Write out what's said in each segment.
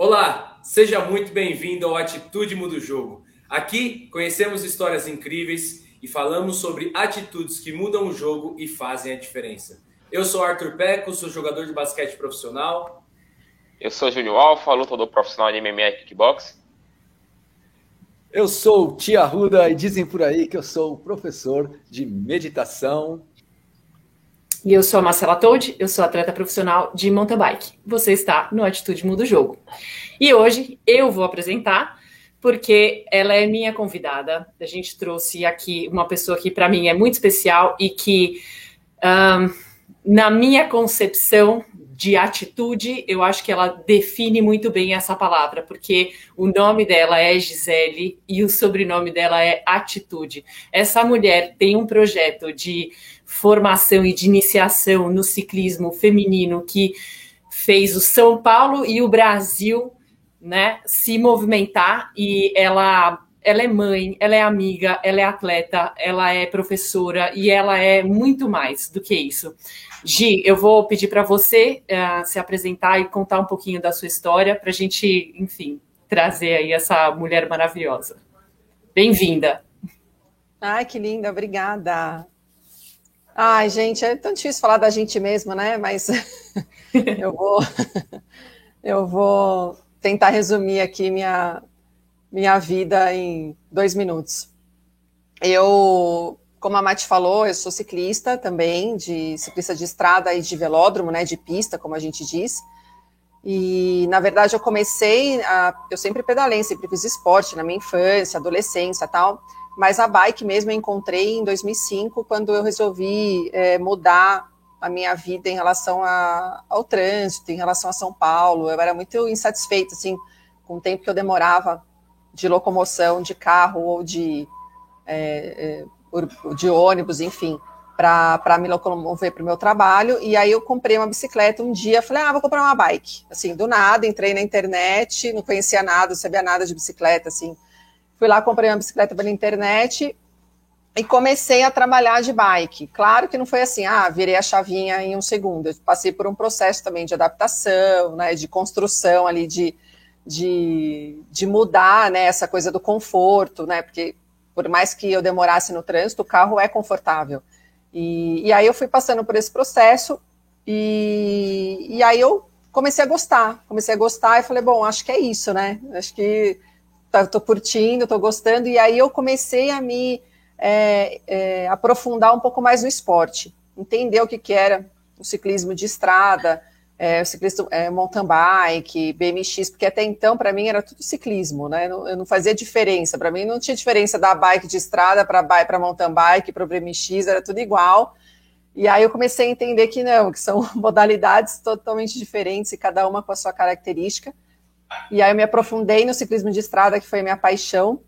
Olá, seja muito bem-vindo ao Atitude Muda o Jogo. Aqui conhecemos histórias incríveis e falamos sobre atitudes que mudam o jogo e fazem a diferença. Eu sou Arthur Peco, sou jogador de basquete profissional. Eu sou Júlio Alfa, lutador profissional de MMA e kickbox. Eu sou Tia Ruda e dizem por aí que eu sou professor de meditação. E eu sou a Marcela Toad, eu sou atleta profissional de mountain bike. Você está no Atitude Muda o Jogo. E hoje eu vou apresentar porque ela é minha convidada. A gente trouxe aqui uma pessoa que para mim é muito especial e que um, na minha concepção de atitude, eu acho que ela define muito bem essa palavra, porque o nome dela é Gisele e o sobrenome dela é Atitude. Essa mulher tem um projeto de formação e de iniciação no ciclismo feminino que fez o São Paulo e o Brasil, né, se movimentar e ela ela é mãe, ela é amiga, ela é atleta, ela é professora e ela é muito mais do que isso. Gi, eu vou pedir para você uh, se apresentar e contar um pouquinho da sua história para a gente, enfim, trazer aí essa mulher maravilhosa. Bem-vinda. Ai, que linda, obrigada. Ai, gente, é tão difícil falar da gente mesmo, né? Mas eu vou, eu vou tentar resumir aqui minha, minha vida em dois minutos. Eu como a Mati falou, eu sou ciclista também, de ciclista de estrada e de velódromo, né, de pista, como a gente diz. E, na verdade, eu comecei, a, eu sempre pedalei, sempre fiz esporte na minha infância, adolescência tal, mas a bike mesmo eu encontrei em 2005, quando eu resolvi é, mudar a minha vida em relação a, ao trânsito, em relação a São Paulo. Eu era muito insatisfeita, assim, com o tempo que eu demorava de locomoção, de carro ou de... É, é, de ônibus, enfim, para me locomover para o meu trabalho. E aí eu comprei uma bicicleta um dia, falei, ah, vou comprar uma bike. Assim, do nada, entrei na internet, não conhecia nada, não sabia nada de bicicleta, assim. Fui lá, comprei uma bicicleta pela internet e comecei a trabalhar de bike. Claro que não foi assim, ah, virei a chavinha em um segundo. Eu passei por um processo também de adaptação, né, de construção ali, de, de, de mudar, né, essa coisa do conforto, né, porque por mais que eu demorasse no trânsito, o carro é confortável. E, e aí eu fui passando por esse processo e, e aí eu comecei a gostar, comecei a gostar e falei, bom, acho que é isso, né? Acho que tá, tô curtindo, tô gostando, e aí eu comecei a me é, é, aprofundar um pouco mais no esporte, entender o que, que era o ciclismo de estrada, é, ciclismo, é, mountain bike, BMX, porque até então para mim era tudo ciclismo, né? Eu não, eu não fazia diferença. Para mim não tinha diferença da bike de estrada para para mountain bike, para o BMX, era tudo igual. E aí eu comecei a entender que não, que são modalidades totalmente diferentes e cada uma com a sua característica. E aí eu me aprofundei no ciclismo de estrada, que foi a minha paixão.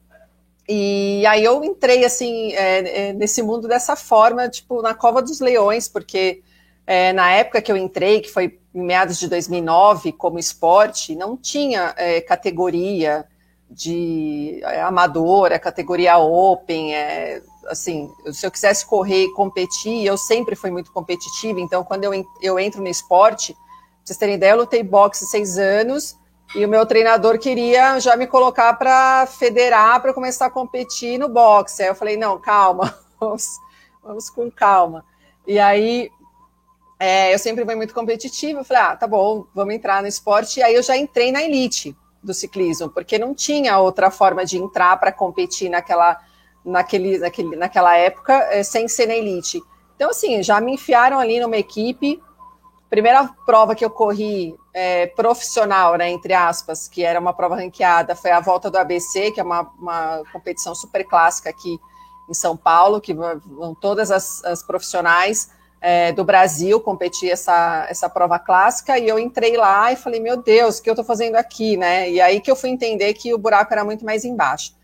E aí eu entrei assim é, é nesse mundo dessa forma, tipo na cova dos leões, porque é, na época que eu entrei, que foi em meados de 2009, como esporte, não tinha é, categoria de é, amadora, categoria open, é, assim, se eu quisesse correr e competir, eu sempre fui muito competitiva, então quando eu, eu entro no esporte, pra vocês terem ideia, eu lutei boxe seis anos, e o meu treinador queria já me colocar para federar, para começar a competir no boxe, aí eu falei, não, calma, vamos, vamos com calma, e aí é, eu sempre fui muito competitiva, eu falei, ah, tá bom, vamos entrar no esporte. E aí eu já entrei na elite do ciclismo, porque não tinha outra forma de entrar para competir naquela, naquele, naquele, naquela época é, sem ser na elite. Então, assim, já me enfiaram ali numa equipe. Primeira prova que eu corri é, profissional, né, entre aspas, que era uma prova ranqueada, foi a volta do ABC, que é uma, uma competição super clássica aqui em São Paulo, que vão todas as, as profissionais é, do Brasil competir essa, essa prova clássica e eu entrei lá e falei, meu Deus, o que eu estou fazendo aqui, né? E aí que eu fui entender que o buraco era muito mais embaixo.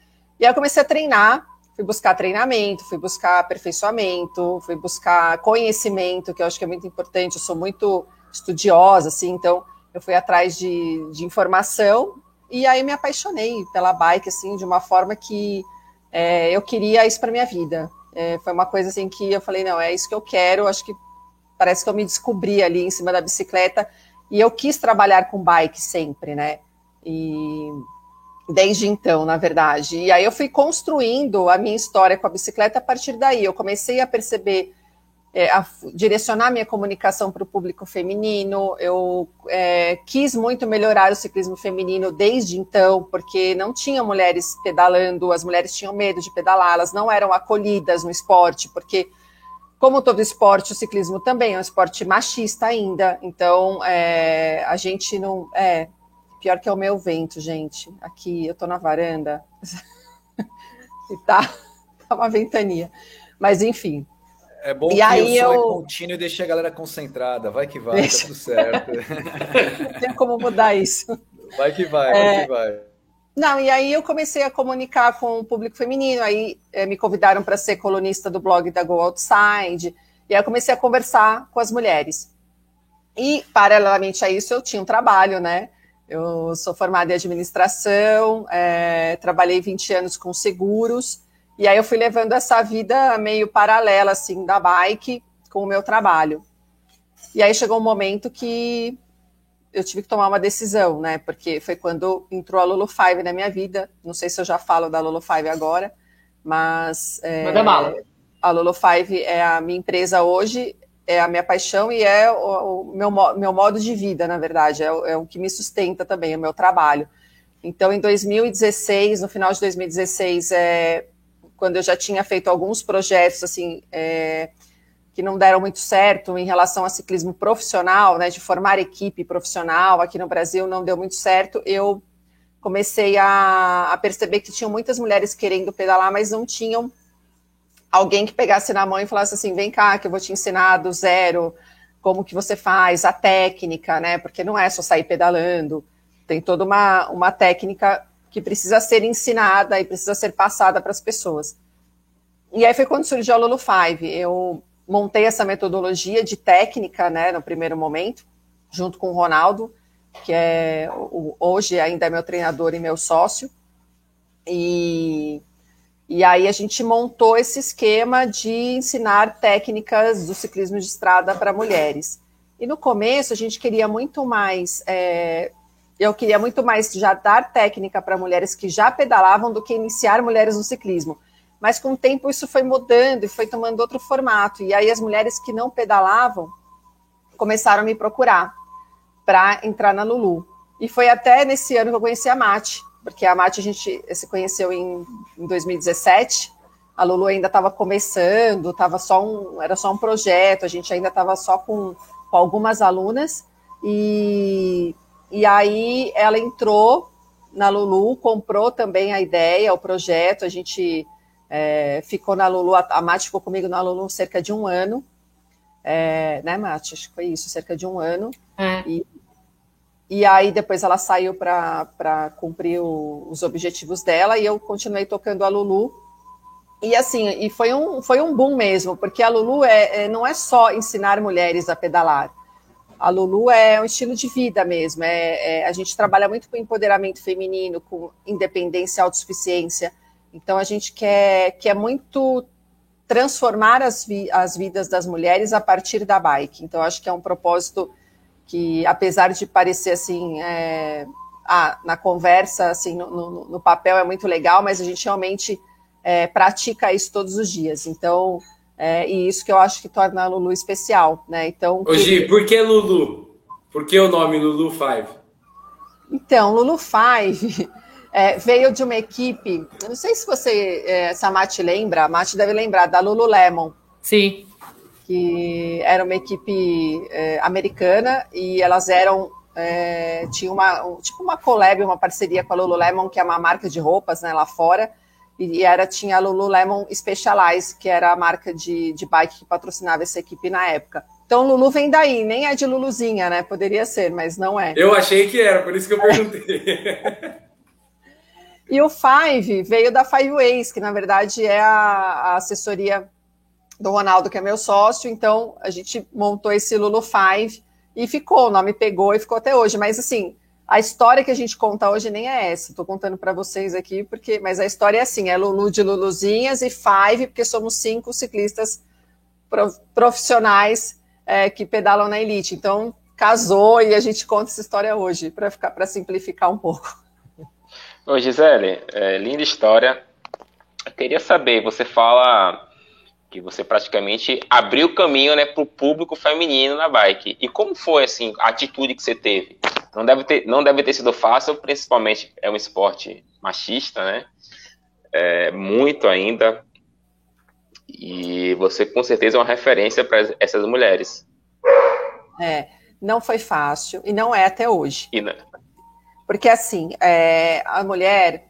E aí eu comecei a treinar, fui buscar treinamento, fui buscar aperfeiçoamento, fui buscar conhecimento, que eu acho que é muito importante, eu sou muito estudiosa, assim, então eu fui atrás de, de informação e aí me apaixonei pela bike, assim, de uma forma que é, eu queria isso para minha vida. É, foi uma coisa assim que eu falei, não, é isso que eu quero, acho que parece que eu me descobri ali em cima da bicicleta e eu quis trabalhar com bike sempre, né? E desde então, na verdade. E aí eu fui construindo a minha história com a bicicleta a partir daí. Eu comecei a perceber, é, a direcionar minha comunicação para o público feminino. Eu é, quis muito melhorar o ciclismo feminino desde então, porque não tinha mulheres pedalando, as mulheres tinham medo de pedalar, elas não eram acolhidas no esporte, porque como todo esporte, o ciclismo também é um esporte machista ainda. Então, é, a gente não. É, Pior que é o meu vento, gente. Aqui eu tô na varanda e tá, tá uma ventania. Mas enfim. É bom e que aí eu... é contínuo e deixe a galera concentrada. Vai que vai, Deixa... tá tudo certo. Tem como mudar isso. Vai que vai, vai é... que vai. Não, e aí eu comecei a comunicar com o público feminino, aí é, me convidaram para ser colunista do blog da Go Outside, e aí eu comecei a conversar com as mulheres. E, paralelamente a isso, eu tinha um trabalho, né? Eu sou formada em administração, é, trabalhei 20 anos com seguros, e aí eu fui levando essa vida meio paralela, assim, da bike com o meu trabalho. E aí chegou um momento que eu tive que tomar uma decisão, né? Porque foi quando entrou a Lulu Five na minha vida. Não sei se eu já falo da Lulu Five agora, mas. É, Manda mala. A Lulu Five é a minha empresa hoje é a minha paixão e é o, o meu, meu modo de vida, na verdade, é, é, o que me sustenta também, é o meu trabalho. Então, em 2016, no final de 2016, é, quando eu já tinha feito alguns projetos, assim, é, que não deram muito certo em relação a ciclismo profissional, né, de formar equipe profissional aqui no Brasil, não deu muito certo, eu comecei a, a perceber que tinham muitas mulheres querendo pedalar, mas não tinham alguém que pegasse na mão e falasse assim, vem cá, que eu vou te ensinar do zero como que você faz, a técnica, né? Porque não é só sair pedalando, tem toda uma, uma técnica que precisa ser ensinada e precisa ser passada para as pessoas. E aí foi quando surgiu a Lulu Five. Eu montei essa metodologia de técnica, né, no primeiro momento, junto com o Ronaldo, que é hoje ainda é meu treinador e meu sócio. E e aí a gente montou esse esquema de ensinar técnicas do ciclismo de estrada para mulheres. E no começo a gente queria muito mais, é, eu queria muito mais já dar técnica para mulheres que já pedalavam do que iniciar mulheres no ciclismo. Mas com o tempo isso foi mudando e foi tomando outro formato. E aí as mulheres que não pedalavam começaram a me procurar para entrar na Lulu. E foi até nesse ano que eu conheci a Mate, porque a Mati a gente se conheceu em, em 2017. A Lulu ainda estava começando, tava só um, era só um projeto, a gente ainda estava só com, com algumas alunas. E, e aí ela entrou na Lulu, comprou também a ideia, o projeto. A gente é, ficou na Lulu, a, a Mati ficou comigo na Lulu cerca de um ano. É, né, Mati? Acho que foi isso, cerca de um ano. É. E, e aí depois ela saiu para cumprir o, os objetivos dela e eu continuei tocando a Lulu. E assim, e foi um, foi um boom mesmo, porque a Lulu é, é, não é só ensinar mulheres a pedalar. A Lulu é um estilo de vida mesmo. É, é, a gente trabalha muito com empoderamento feminino, com independência autossuficiência. Então a gente quer, quer muito transformar as, vi, as vidas das mulheres a partir da bike. Então acho que é um propósito que apesar de parecer assim, é, ah, na conversa, assim, no, no, no, papel é muito legal, mas a gente realmente é, pratica isso todos os dias. Então, é, e isso que eu acho que torna a Lulu especial, né? Então, Ô, Gi, por que Lulu? Por que o nome Lulu Five? Então, Lulu Five é, veio de uma equipe, eu não sei se você, é, se a Mati lembra, a Mati deve lembrar, da Lululemon. Sim que era uma equipe é, americana e elas eram é, tinha uma um, tipo uma collab, uma parceria com a Lululemon, que é uma marca de roupas né, lá fora, e, era tinha a Lululemon Specialized, que era a marca de, de bike que patrocinava essa equipe na época. Então Lulu vem daí, nem é de Luluzinha, né? Poderia ser, mas não é. Eu achei que era, por isso que eu perguntei. e o Five veio da Five Ways, que na verdade é a, a assessoria do Ronaldo, que é meu sócio, então a gente montou esse Lulu Five e ficou, o nome pegou e ficou até hoje. Mas assim, a história que a gente conta hoje nem é essa. Estou contando para vocês aqui, porque, mas a história é assim: é Lulu de Luluzinhas e Five, porque somos cinco ciclistas profissionais é, que pedalam na elite. Então casou e a gente conta essa história hoje para ficar para simplificar um pouco. Ô Gisele, é, linda história. Eu queria saber, você fala que você praticamente abriu o caminho né, para o público feminino na bike. E como foi assim, a atitude que você teve? Não deve, ter, não deve ter sido fácil, principalmente é um esporte machista, né? É, muito ainda. E você com certeza é uma referência para essas mulheres. É, não foi fácil e não é até hoje. Porque assim, é, a mulher,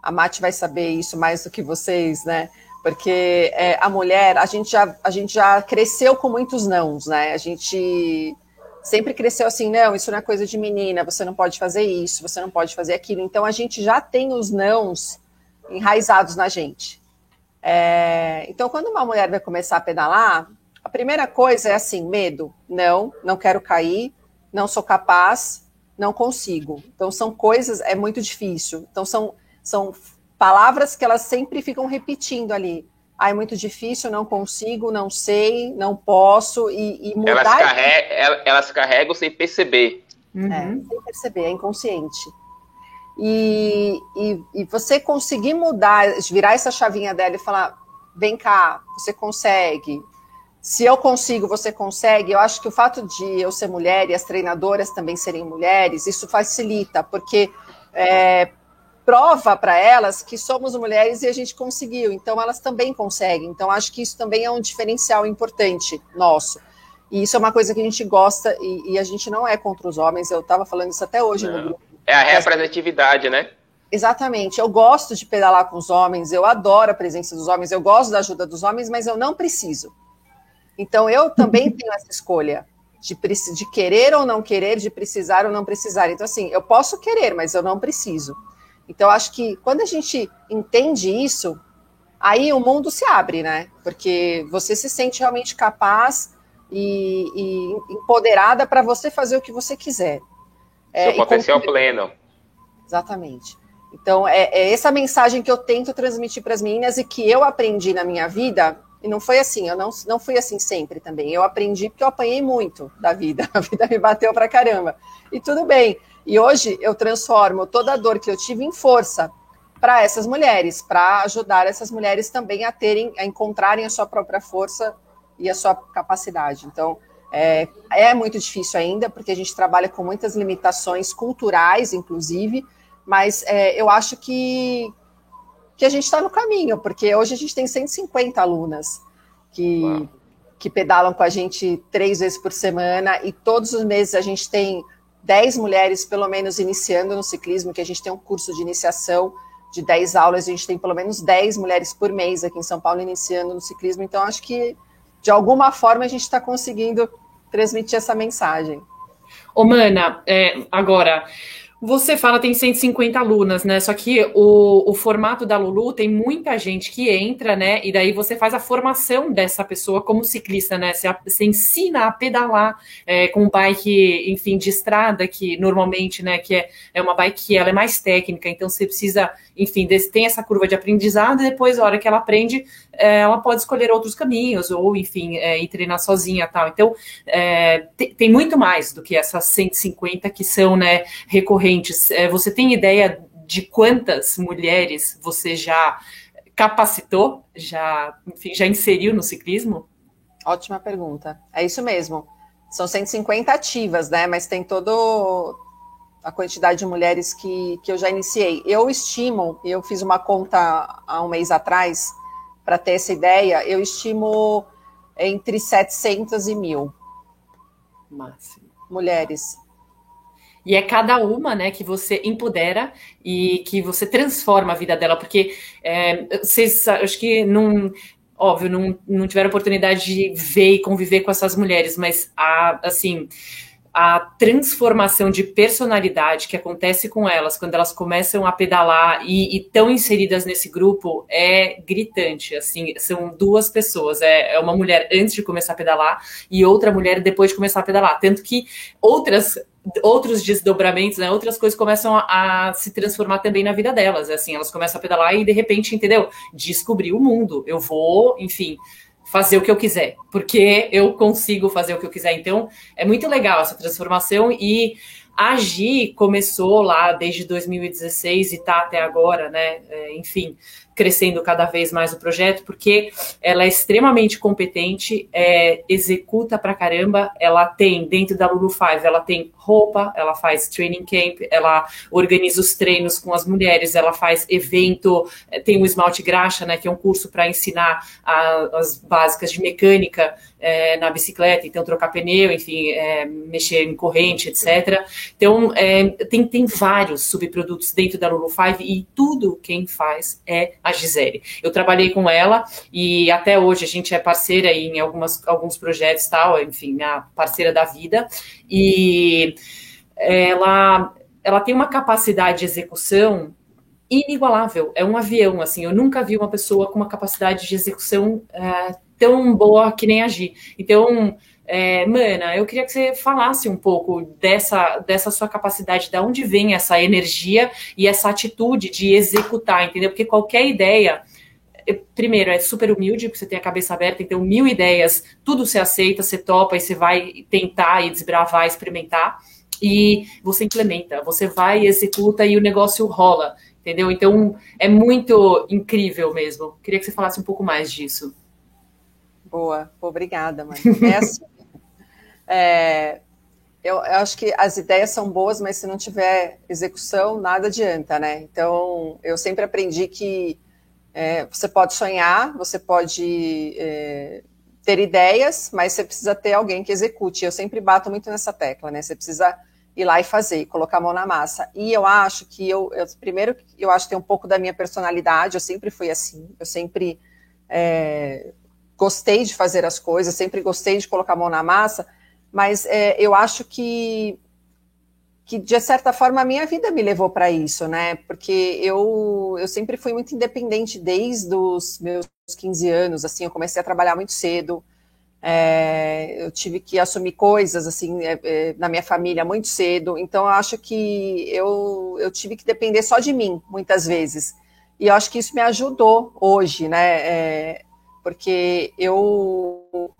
a Mati vai saber isso mais do que vocês, né? Porque é, a mulher, a gente, já, a gente já cresceu com muitos nãos, né? A gente sempre cresceu assim, não, isso não é coisa de menina, você não pode fazer isso, você não pode fazer aquilo. Então a gente já tem os nãos enraizados na gente. É, então, quando uma mulher vai começar a pedalar, a primeira coisa é assim: medo. Não, não quero cair, não sou capaz, não consigo. Então são coisas, é muito difícil. Então são, são palavras que elas sempre ficam repetindo ali. Ah, é muito difícil, não consigo, não sei, não posso, e, e mudar... Elas, carregam, elas carregam sem perceber. Uhum. É, sem perceber, é inconsciente. E, e, e, você conseguir mudar, virar essa chavinha dela e falar, vem cá, você consegue, se eu consigo, você consegue. Eu acho que o fato de eu ser mulher e as treinadoras também serem mulheres, isso facilita, porque é, prova para elas que somos mulheres e a gente conseguiu. Então, elas também conseguem. Então, acho que isso também é um diferencial importante nosso. E isso é uma coisa que a gente gosta e, e a gente não é contra os homens. Eu estava falando isso até hoje não. no grupo. É a representatividade, né? Exatamente. Eu gosto de pedalar com os homens, eu adoro a presença dos homens, eu gosto da ajuda dos homens, mas eu não preciso. Então, eu também tenho essa escolha de, de querer ou não querer, de precisar ou não precisar. Então, assim, eu posso querer, mas eu não preciso. Então, acho que quando a gente entende isso, aí o mundo se abre, né? Porque você se sente realmente capaz e, e empoderada para você fazer o que você quiser. É, Seu potencial pleno. Exatamente. Então, é, é, essa mensagem que eu tento transmitir para as meninas e que eu aprendi na minha vida e não foi assim, eu não, não fui assim sempre também. Eu aprendi porque eu apanhei muito da vida. A vida me bateu pra caramba. E tudo bem. E hoje eu transformo toda a dor que eu tive em força para essas mulheres, para ajudar essas mulheres também a terem, a encontrarem a sua própria força e a sua capacidade. Então, é, é muito difícil ainda, porque a gente trabalha com muitas limitações culturais, inclusive, mas é, eu acho que, que a gente está no caminho, porque hoje a gente tem 150 alunas que, que pedalam com a gente três vezes por semana e todos os meses a gente tem 10 mulheres, pelo menos, iniciando no ciclismo, que a gente tem um curso de iniciação de 10 aulas, a gente tem pelo menos 10 mulheres por mês aqui em São Paulo iniciando no ciclismo, então acho que de alguma forma a gente está conseguindo transmitir essa mensagem. Ô, Mana, é, agora, você fala tem 150 alunas, né? Só que o, o formato da Lulu tem muita gente que entra, né? E daí você faz a formação dessa pessoa como ciclista, né? Você, você ensina a pedalar é, com bike, enfim, de estrada, que normalmente, né, que é, é uma bike que ela é mais técnica, então você precisa, enfim, tem essa curva de aprendizado, e depois, a hora que ela aprende, é, ela pode escolher outros caminhos, ou, enfim, é, ir treinar sozinha tal. Então, é, tem, tem muito mais do que essas 150 que são, né, recorrentes é, você tem ideia de quantas mulheres você já capacitou, já, enfim, já inseriu no ciclismo? Ótima pergunta. É isso mesmo. São 150 ativas, né? Mas tem todo a quantidade de mulheres que, que eu já iniciei. Eu estimo, eu fiz uma conta há um mês atrás para ter essa ideia, eu estimo entre 700 e mil. Máximo. Mulheres. E é cada uma, né, que você empodera e que você transforma a vida dela, porque é, vocês, acho que não, óbvio, não, não tiveram oportunidade de ver e conviver com essas mulheres, mas a, assim, a transformação de personalidade que acontece com elas quando elas começam a pedalar e estão inseridas nesse grupo é gritante. Assim, são duas pessoas. É, é, uma mulher antes de começar a pedalar e outra mulher depois de começar a pedalar. Tanto que outras outros desdobramentos, né, outras coisas começam a, a, se transformar também na vida delas. Assim, elas começam a pedalar e de repente, entendeu? Descobrir o mundo. Eu vou, enfim, fazer o que eu quiser, porque eu consigo fazer o que eu quiser. Então, é muito legal essa transformação e A Gi começou lá desde 2016 e está até agora, né? É, enfim, crescendo cada vez mais o projeto, porque ela é extremamente competente, é, executa pra caramba, ela tem, dentro da Lulu Five, ela tem roupa, ela faz training camp, ela organiza os treinos com as mulheres, ela faz evento, é, tem o esmalte graxa, né, que é um curso para ensinar a, as básicas de mecânica é, na bicicleta, então trocar pneu, enfim, é, mexer em corrente, etc. Então, é, tem, tem vários subprodutos dentro da Lulu Five e tudo quem faz é a Gisele. Eu trabalhei com ela e até hoje a gente é parceira em algumas, alguns projetos tal, enfim, a parceira da vida. E ela, ela tem uma capacidade de execução inigualável. É um avião, assim. Eu nunca vi uma pessoa com uma capacidade de execução é, tão boa que nem a Gi. Então, é, Mana, eu queria que você falasse um pouco dessa, dessa sua capacidade, de onde vem essa energia e essa atitude de executar, entendeu? Porque qualquer ideia, primeiro, é super humilde, porque você tem a cabeça aberta, então mil ideias, tudo você aceita, você topa e você vai tentar e desbravar, experimentar, e você implementa, você vai, executa e o negócio rola, entendeu? Então é muito incrível mesmo. Queria que você falasse um pouco mais disso. Boa, obrigada, mãe. É assim, é, eu, eu, acho que as ideias são boas, mas se não tiver execução, nada adianta, né? Então, eu sempre aprendi que é, você pode sonhar, você pode é, ter ideias, mas você precisa ter alguém que execute. Eu sempre bato muito nessa tecla, né? Você precisa ir lá e fazer, colocar a mão na massa. E eu acho que eu, eu primeiro, eu acho que tem um pouco da minha personalidade. Eu sempre fui assim. Eu sempre é, gostei de fazer as coisas, sempre gostei de colocar a mão na massa mas é, eu acho que, que, de certa forma, a minha vida me levou para isso, né? Porque eu, eu sempre fui muito independente desde os meus 15 anos, assim, eu comecei a trabalhar muito cedo, é, eu tive que assumir coisas, assim, é, é, na minha família muito cedo, então eu acho que eu, eu tive que depender só de mim, muitas vezes. E eu acho que isso me ajudou hoje, né? É, porque eu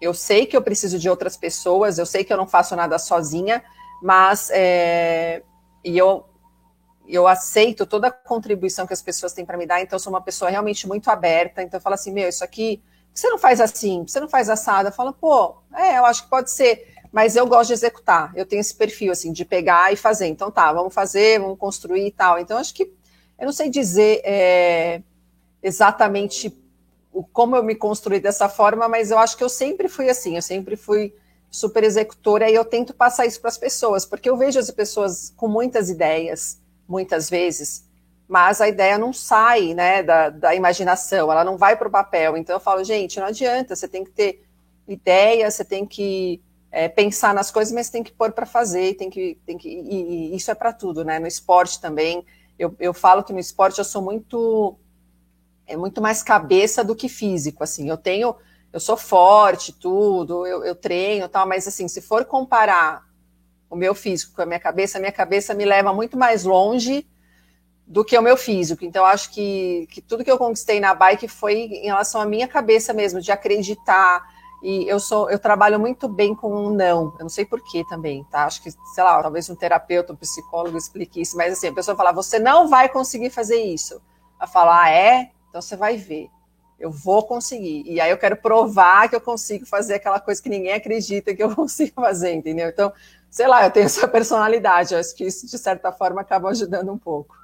eu sei que eu preciso de outras pessoas, eu sei que eu não faço nada sozinha, mas é, e eu, eu aceito toda a contribuição que as pessoas têm para me dar, então sou uma pessoa realmente muito aberta, então eu falo assim, meu, isso aqui, você não faz assim, você não faz assada, falo, pô, é, eu acho que pode ser, mas eu gosto de executar, eu tenho esse perfil, assim, de pegar e fazer, então tá, vamos fazer, vamos construir e tal, então acho que, eu não sei dizer é, exatamente como eu me construí dessa forma, mas eu acho que eu sempre fui assim, eu sempre fui super executora e eu tento passar isso para as pessoas, porque eu vejo as pessoas com muitas ideias, muitas vezes, mas a ideia não sai né, da, da imaginação, ela não vai para o papel. Então eu falo, gente, não adianta, você tem que ter ideia, você tem que é, pensar nas coisas, mas tem que pôr para fazer, tem que, tem que, e, e isso é para tudo, né? No esporte também. Eu, eu falo que no esporte eu sou muito é muito mais cabeça do que físico, assim, eu tenho, eu sou forte, tudo, eu, eu treino tal, mas assim, se for comparar o meu físico com a minha cabeça, a minha cabeça me leva muito mais longe do que o meu físico. Então, acho que, que tudo que eu conquistei na bike foi em relação à minha cabeça mesmo, de acreditar. E eu sou, eu trabalho muito bem com um não. Eu não sei porquê também, tá? Acho que, sei lá, talvez um terapeuta, um psicólogo explique isso, mas assim, a pessoa fala, você não vai conseguir fazer isso. A falar, ah, é? Então você vai ver, eu vou conseguir. E aí eu quero provar que eu consigo fazer aquela coisa que ninguém acredita que eu consigo fazer, entendeu? Então, sei lá, eu tenho essa personalidade, eu acho que isso de certa forma acaba ajudando um pouco.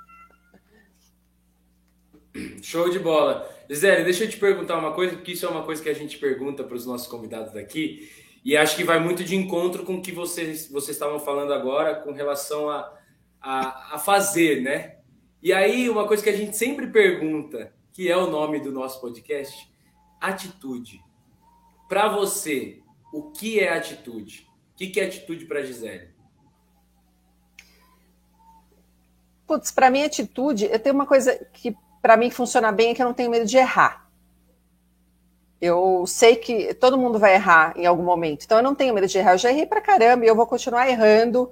Show de bola. Gisele, deixa eu te perguntar uma coisa, porque isso é uma coisa que a gente pergunta para os nossos convidados daqui, e acho que vai muito de encontro com o que vocês, vocês estavam falando agora com relação a, a, a fazer, né? E aí, uma coisa que a gente sempre pergunta, que é o nome do nosso podcast, atitude. Para você, o que é atitude? O que é atitude para Gisele? Putz, para mim, atitude, eu tenho uma coisa que para mim funciona bem é que eu não tenho medo de errar. Eu sei que todo mundo vai errar em algum momento, então eu não tenho medo de errar. Eu já errei para caramba e eu vou continuar errando.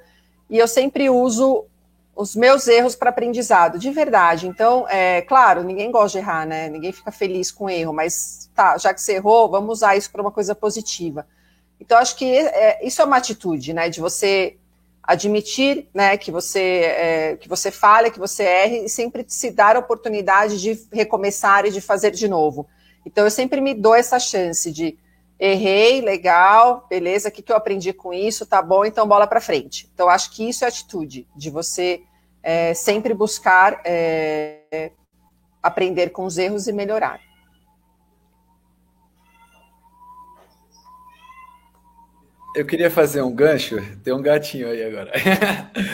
E eu sempre uso os meus erros para aprendizado, de verdade. Então, é claro, ninguém gosta de errar, né? Ninguém fica feliz com erro, mas tá, já que você errou, vamos usar isso para uma coisa positiva. Então, acho que é, isso é uma atitude, né? De você admitir né, que, você, é, que você falha, que você erre, e sempre se dar a oportunidade de recomeçar e de fazer de novo. Então, eu sempre me dou essa chance de errei, legal, beleza, o que, que eu aprendi com isso, tá bom, então bola para frente. Então, acho que isso é atitude, de você é, sempre buscar é, aprender com os erros e melhorar. Eu queria fazer um gancho. Tem um gatinho aí agora.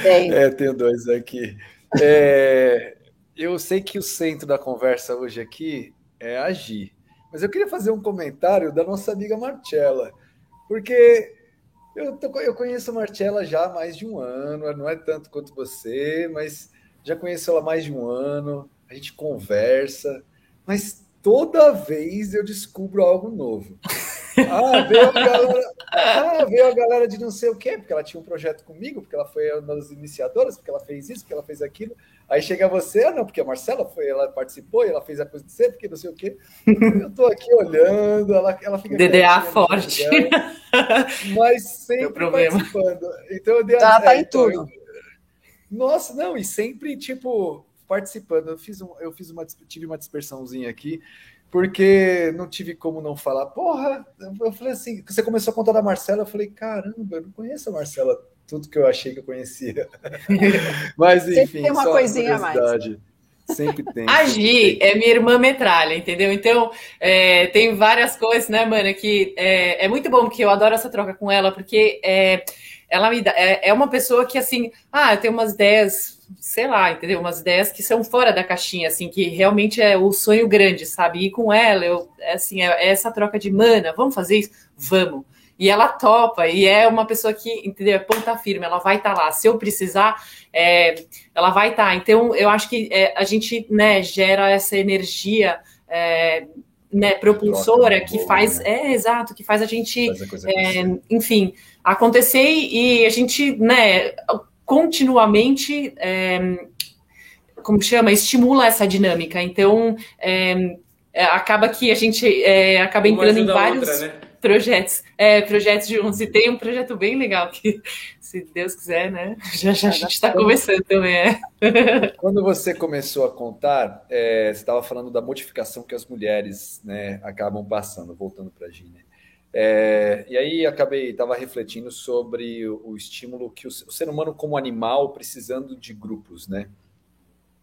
Tem. É, tenho dois aqui. É, eu sei que o centro da conversa hoje aqui é agir. Mas eu queria fazer um comentário da nossa amiga Marcella. Porque eu, tô, eu conheço a Marcella já há mais de um ano. Não é tanto quanto você, mas já conheço ela há mais de um ano. A gente conversa. Mas toda vez eu descubro algo novo. Ah, veio a galera, ah, veio a galera de não sei o quê, porque ela tinha um projeto comigo, porque ela foi uma das iniciadoras, porque ela fez isso, porque ela fez aquilo. Aí chega você, ah, não, porque a Marcela foi, ela participou e ela fez a coisa de ser, porque não sei o quê. Eu tô aqui olhando, ela, ela fica. DDA forte. mas sempre participando. Então eu dei a, Ela tá é, em então, tudo. Eu, nossa, não, e sempre, tipo, participando. Eu fiz, um, eu fiz uma, tive uma dispersãozinha aqui porque não tive como não falar. Porra, eu falei assim, você começou a contar da Marcela, eu falei, caramba, eu não conheço a Marcela, tudo que eu achei que eu conhecia. Mas enfim, Sempre tem uma coisinha a mais. Sempre tem. A Gi é minha irmã metralha, entendeu? Então, é, tem várias coisas, né, mana, que é, é, muito bom, porque eu adoro essa troca com ela, porque é, ela me dá, é, é uma pessoa que, assim, ah, tem umas ideias sei lá, entendeu? Umas ideias que são fora da caixinha, assim, que realmente é o sonho grande, sabe? E com ela, eu, é assim, é, é essa troca de mana, vamos fazer isso? Vamos. E ela topa, e é uma pessoa que, entendeu? É ponta firme, ela vai estar tá lá. Se eu precisar, é, ela vai estar. Tá. Então, eu acho que é, a gente, né, gera essa energia. É, né, propulsora que faz, né? é exato, que faz a gente, faz a é, enfim, acontecer e a gente, né, continuamente, é, como chama, estimula essa dinâmica. Então, é, é, acaba que a gente é, acaba entrando em vários outra, né? projetos, é, projetos juntos. E tem um projeto bem legal que, se Deus quiser, né? Já, já a gente está começando também. É. Quando você começou a contar, é, você estava falando da modificação que as mulheres né, acabam passando, voltando para a Gina. É, e aí acabei, estava refletindo sobre o, o estímulo que o, o, ser humano como animal precisando de grupos, né?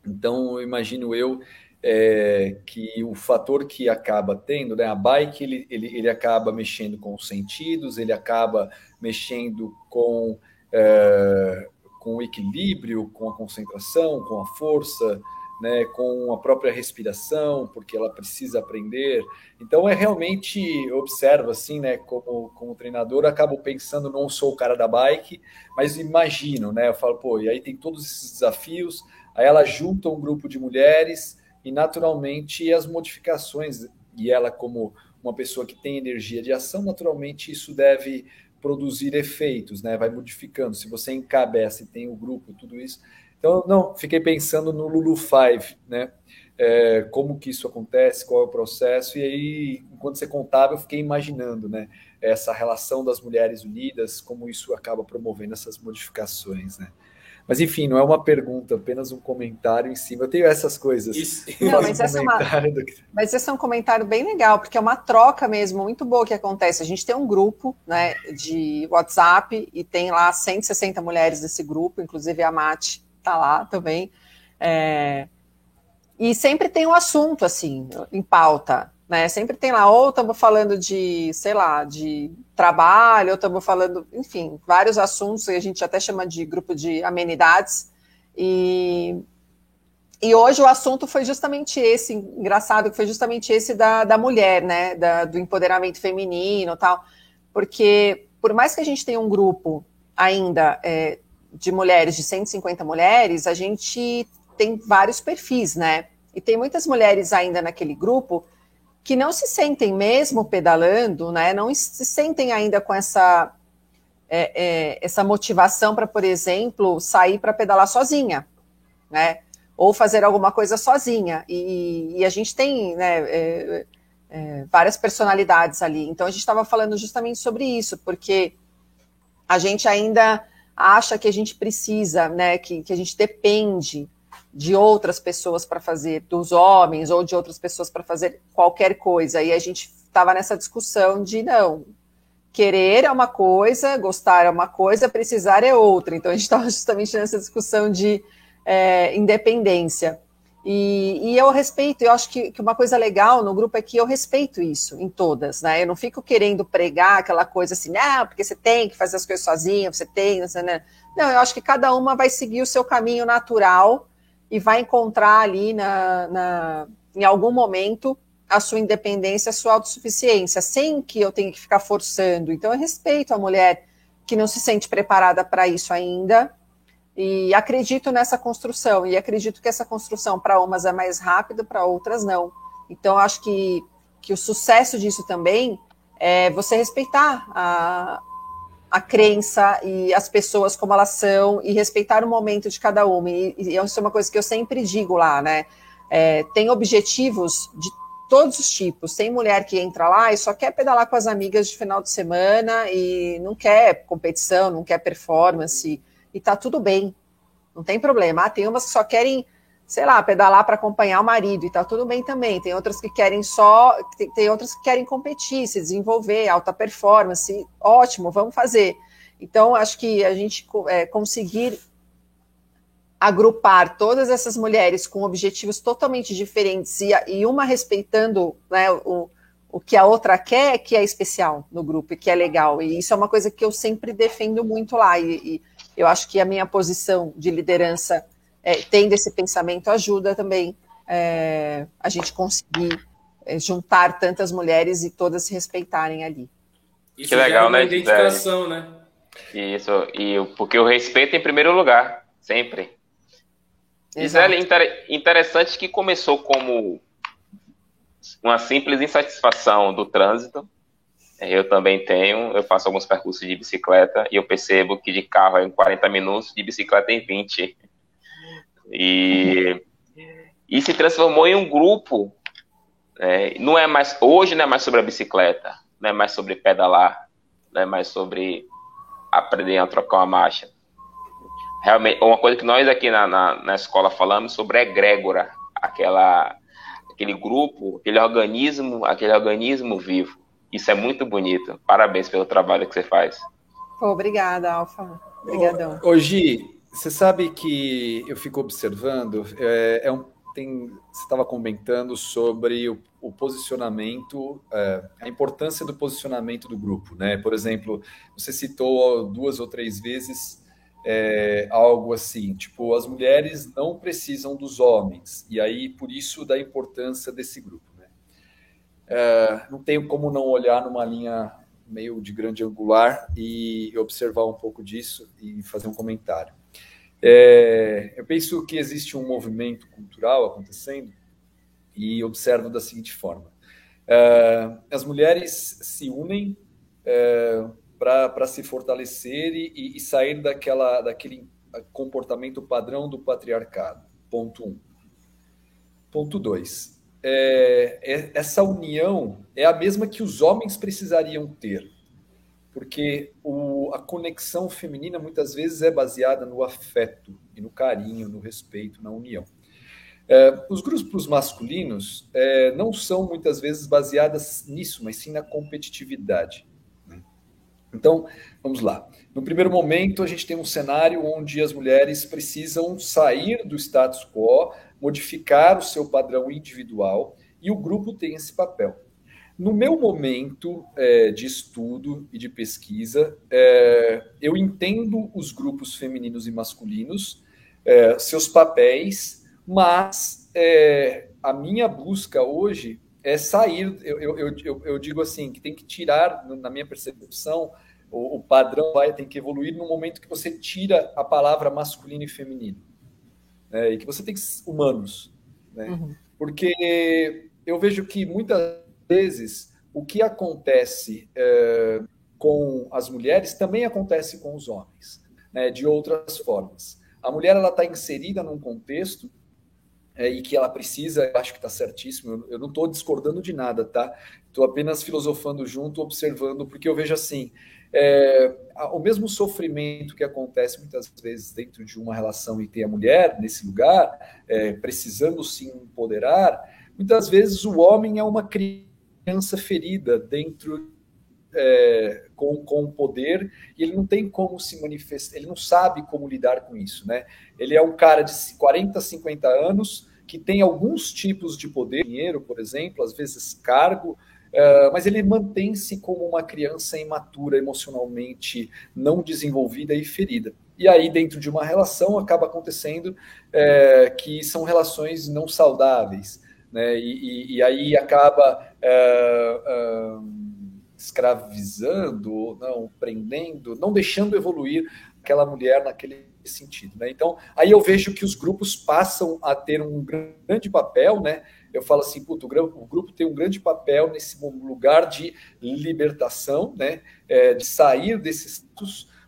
Então, imagino eu é, que o fator que acaba tendo, né, a bike, ele, ele, ele acaba mexendo com os sentidos, ele acaba mexendo com, é, com o equilíbrio, com a concentração, com a força, né, com a própria respiração, porque ela precisa aprender. Então é realmente observo assim, né, como como treinador, acabo pensando não sou o cara da bike, mas imagino, né, eu falo, pô, e aí tem todos esses desafios, aí ela junta um grupo de mulheres e naturalmente as modificações e ela como uma pessoa que tem energia de ação, naturalmente isso deve produzir efeitos, né? Vai modificando. Se você encabeça e tem o grupo, tudo isso, então, não, fiquei pensando no Lulu Five, né? É, como que isso acontece, qual é o processo, e aí, enquanto você contava, eu fiquei imaginando, né? Essa relação das mulheres unidas, como isso acaba promovendo essas modificações, né? Mas enfim, não é uma pergunta, apenas um comentário em cima. Eu tenho essas coisas. Isso. Não, mas, essa é uma, mas esse é um comentário bem legal, porque é uma troca mesmo muito boa que acontece. A gente tem um grupo né, de WhatsApp e tem lá 160 mulheres nesse grupo, inclusive a Mate tá lá também. É, e sempre tem um assunto, assim, em pauta, né? Sempre tem lá, ou estamos falando de, sei lá, de trabalho, ou estamos falando, enfim, vários assuntos, que a gente até chama de grupo de amenidades. E, e hoje o assunto foi justamente esse, engraçado, que foi justamente esse da, da mulher, né? Da, do empoderamento feminino tal. Porque, por mais que a gente tenha um grupo ainda é, de mulheres, de 150 mulheres, a gente tem vários perfis, né? E tem muitas mulheres ainda naquele grupo que não se sentem mesmo pedalando, né? Não se sentem ainda com essa é, é, essa motivação para, por exemplo, sair para pedalar sozinha, né? Ou fazer alguma coisa sozinha. E, e a gente tem, né? É, é várias personalidades ali. Então a gente estava falando justamente sobre isso, porque a gente ainda acha que a gente precisa, né, que, que a gente depende de outras pessoas para fazer, dos homens ou de outras pessoas para fazer qualquer coisa. E a gente estava nessa discussão de não, querer é uma coisa, gostar é uma coisa, precisar é outra. Então a gente estava justamente nessa discussão de é, independência. E, e, eu respeito, eu acho que, que, uma coisa legal no grupo é que eu respeito isso em todas, né? Eu não fico querendo pregar aquela coisa assim, não, porque você tem que fazer as coisas sozinha, você tem, né? não, eu acho que cada uma vai seguir o seu caminho natural e vai encontrar ali na, na em algum momento a sua independência, a sua autossuficiência, sem que eu tenha que ficar forçando. Então, eu respeito a mulher que não se sente preparada para isso ainda, e acredito nessa construção, e acredito que essa construção para umas é mais rápida, para outras não. Então, acho que, que o sucesso disso também é você respeitar a, a crença e as pessoas como elas são, e respeitar o momento de cada uma. E, e isso é uma coisa que eu sempre digo lá, né? É, tem objetivos de todos os tipos. Tem mulher que entra lá e só quer pedalar com as amigas de final de semana e não quer competição, não quer performance e tá tudo bem, não tem problema. Ah, tem umas que só querem, sei lá, pedalar para acompanhar o marido e tá tudo bem também. Tem outras que querem só, tem, tem outras que querem competir, se desenvolver, alta performance, ótimo, vamos fazer. Então, acho que a gente é, conseguir agrupar todas essas mulheres com objetivos totalmente diferentes e, e uma respeitando né, o, o que a outra quer, que é especial no grupo e que é legal. E isso é uma coisa que eu sempre defendo muito lá. E, e eu acho que a minha posição de liderança, é, tendo esse pensamento, ajuda também é, a gente conseguir é, juntar tantas mulheres e todas se respeitarem ali. Isso que legal, né? Identificação, né? Isso, e porque o respeito em primeiro lugar, sempre. Gisele, inter, interessante que começou como uma simples insatisfação do trânsito, eu também tenho, eu faço alguns percursos de bicicleta e eu percebo que de carro é em 40 minutos, de bicicleta em 20. E, e se transformou em um grupo. É, não é mais hoje não é mais sobre a bicicleta, não é mais sobre pedalar, não é mais sobre aprender a trocar uma marcha. Realmente, uma coisa que nós aqui na, na, na escola falamos sobre é egrégora, aquela, aquele grupo, aquele organismo, aquele organismo vivo isso é muito bonito. Parabéns pelo trabalho que você faz. Pô, obrigada, Alfa. Obrigadão. Hoje, você sabe que eu fico observando, é, é um, tem, você estava comentando sobre o, o posicionamento, é, a importância do posicionamento do grupo, né? Por exemplo, você citou duas ou três vezes é, algo assim, tipo, as mulheres não precisam dos homens, e aí por isso da importância desse grupo. É, não tenho como não olhar numa linha meio de grande angular e observar um pouco disso e fazer um comentário. É, eu penso que existe um movimento cultural acontecendo e observo da seguinte forma: é, as mulheres se unem é, para se fortalecer e, e, sair daquela, daquele comportamento padrão do patriarcado. Ponto um. Ponto dois é, é, essa união é a mesma que os homens precisariam ter, porque o, a conexão feminina muitas vezes é baseada no afeto e no carinho, no respeito, na união. É, os grupos masculinos é, não são muitas vezes baseadas nisso, mas sim na competitividade. Né? Então, vamos lá. No primeiro momento, a gente tem um cenário onde as mulheres precisam sair do status quo modificar o seu padrão individual e o grupo tem esse papel. No meu momento é, de estudo e de pesquisa, é, eu entendo os grupos femininos e masculinos, é, seus papéis, mas é, a minha busca hoje é sair. Eu, eu, eu, eu, digo assim que tem que tirar, na minha percepção, o, o padrão vai tem que evoluir no momento que você tira a palavra masculino e feminino né, e que você tem que ser humanos, né? Uhum. Porque eu vejo que muitas vezes o que acontece é, com as mulheres também acontece com os homens, né, de outras formas. A mulher ela está inserida num contexto é, e que ela precisa, acho que está certíssimo, eu, eu não estou discordando de nada, tá? Estou apenas filosofando junto, observando, porque eu vejo assim, é, o mesmo sofrimento que acontece muitas vezes dentro de uma relação e tem a mulher nesse lugar, é, precisando se empoderar, muitas vezes o homem é uma criança ferida dentro é, com, com o poder e ele não tem como se manifestar, ele não sabe como lidar com isso, né? Ele é um cara de 40, 50 anos que tem alguns tipos de poder, dinheiro, por exemplo, às vezes cargo, Uh, mas ele mantém-se como uma criança imatura, emocionalmente não desenvolvida e ferida. E aí, dentro de uma relação, acaba acontecendo é, que são relações não saudáveis. Né? E, e, e aí acaba é, é, escravizando, não prendendo, não deixando evoluir aquela mulher naquele sentido. Né? Então, aí eu vejo que os grupos passam a ter um grande papel, né? Eu falo assim, puto, o grupo tem um grande papel nesse lugar de libertação, né, é, de sair desses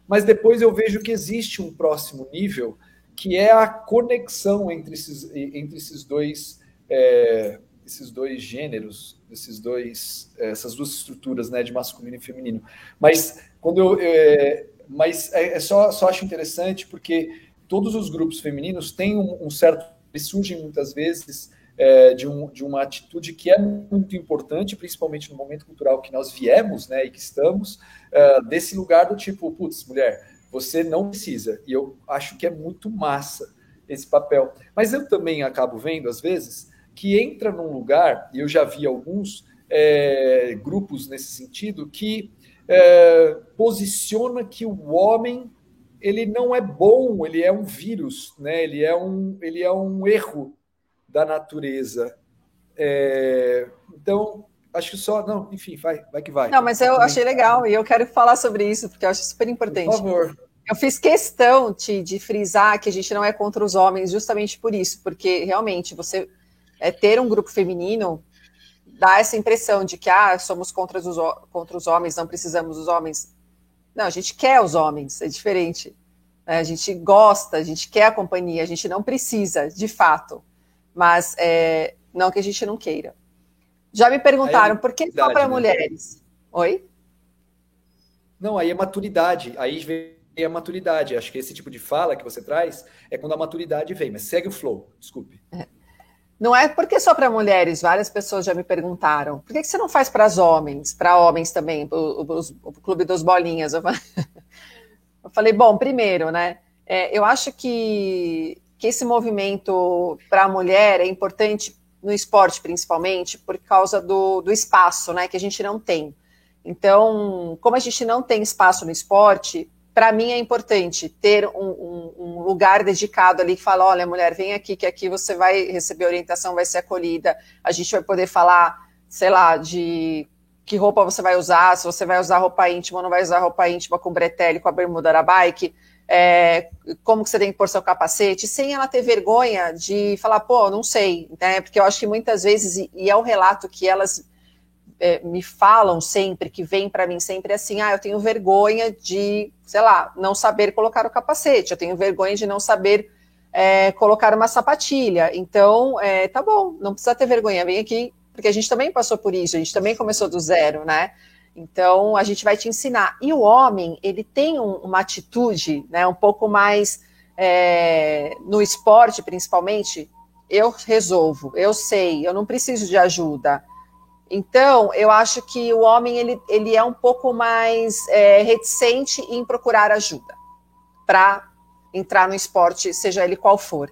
mas depois eu vejo que existe um próximo nível que é a conexão entre esses, entre esses dois é, esses dois gêneros, esses dois essas duas estruturas, né, de masculino e feminino. Mas quando eu é, mas é, é, só só acho interessante porque todos os grupos femininos têm um, um certo surgem muitas vezes é, de, um, de uma atitude que é muito importante, principalmente no momento cultural que nós viemos né, e que estamos, é, desse lugar do tipo, putz, mulher, você não precisa. E eu acho que é muito massa esse papel. Mas eu também acabo vendo, às vezes, que entra num lugar, e eu já vi alguns é, grupos nesse sentido, que é, posiciona que o homem ele não é bom, ele é um vírus, né? ele, é um, ele é um erro da natureza. É, então, acho que só. Não, enfim, vai, vai que vai. Não, mas eu achei legal e eu quero falar sobre isso, porque eu acho super importante. Por favor. Eu fiz questão de, de frisar que a gente não é contra os homens, justamente por isso, porque realmente você é, ter um grupo feminino dá essa impressão de que ah, somos contra os, contra os homens, não precisamos dos homens. Não, a gente quer os homens, é diferente. Né? A gente gosta, a gente quer a companhia, a gente não precisa, de fato mas é, não que a gente não queira. Já me perguntaram é por que só para né? mulheres? Oi? Não, aí é maturidade. Aí vem a maturidade. Acho que esse tipo de fala que você traz é quando a maturidade vem. Mas segue o flow, desculpe. É. Não é porque só para mulheres, várias pessoas já me perguntaram. Por que, que você não faz para os homens? Para homens também, o, o, o, Clube dos Bolinhas. Eu falei, bom, primeiro, né? É, eu acho que que esse movimento para a mulher é importante no esporte, principalmente, por causa do, do espaço, né, que a gente não tem. Então, como a gente não tem espaço no esporte, para mim é importante ter um, um, um, lugar dedicado ali que fala: olha, mulher, vem aqui, que aqui você vai receber orientação, vai ser acolhida. A gente vai poder falar, sei lá, de que roupa você vai usar, se você vai usar roupa íntima ou não vai usar roupa íntima com bretelle, com a bermuda da bike é, como que você tem que pôr seu capacete, sem ela ter vergonha de falar, pô, não sei, né? Porque eu acho que muitas vezes, e é o relato que elas é, me falam sempre, que vem para mim sempre assim, ah, eu tenho vergonha de, sei lá, não saber colocar o capacete, eu tenho vergonha de não saber é, colocar uma sapatilha. Então, é, tá bom, não precisa ter vergonha, vem aqui, porque a gente também passou por isso, a gente também começou do zero, né? Então, a gente vai te ensinar. E o homem, ele tem um, uma atitude, né, um pouco mais é, no esporte, principalmente. Eu resolvo, eu sei, eu não preciso de ajuda. Então, eu acho que o homem ele, ele é um pouco mais é, reticente em procurar ajuda para entrar no esporte, seja ele qual for.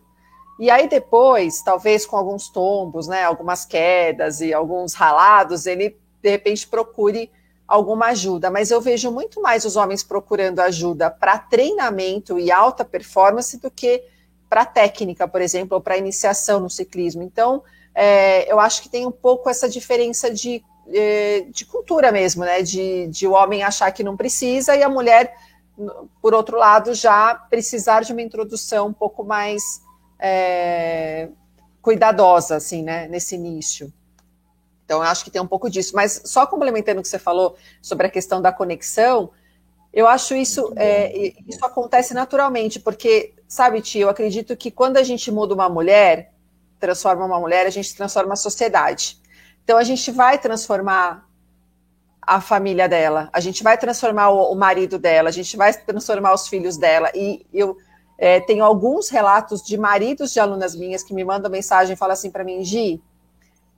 E aí depois, talvez com alguns tombos, né, algumas quedas e alguns ralados, ele de repente procure alguma ajuda, mas eu vejo muito mais os homens procurando ajuda para treinamento e alta performance do que para técnica, por exemplo, ou para iniciação no ciclismo. Então, é, eu acho que tem um pouco essa diferença de, é, de cultura mesmo, né? De, de o homem achar que não precisa e a mulher, por outro lado, já precisar de uma introdução um pouco mais é, cuidadosa, assim, né? Nesse início. Então, eu acho que tem um pouco disso. Mas só complementando o que você falou sobre a questão da conexão, eu acho isso, é, isso acontece naturalmente, porque, sabe, Tia, eu acredito que quando a gente muda uma mulher, transforma uma mulher, a gente transforma a sociedade. Então, a gente vai transformar a família dela, a gente vai transformar o, o marido dela, a gente vai transformar os filhos dela. E eu é, tenho alguns relatos de maridos de alunas minhas que me mandam mensagem e falam assim para mim, Gi,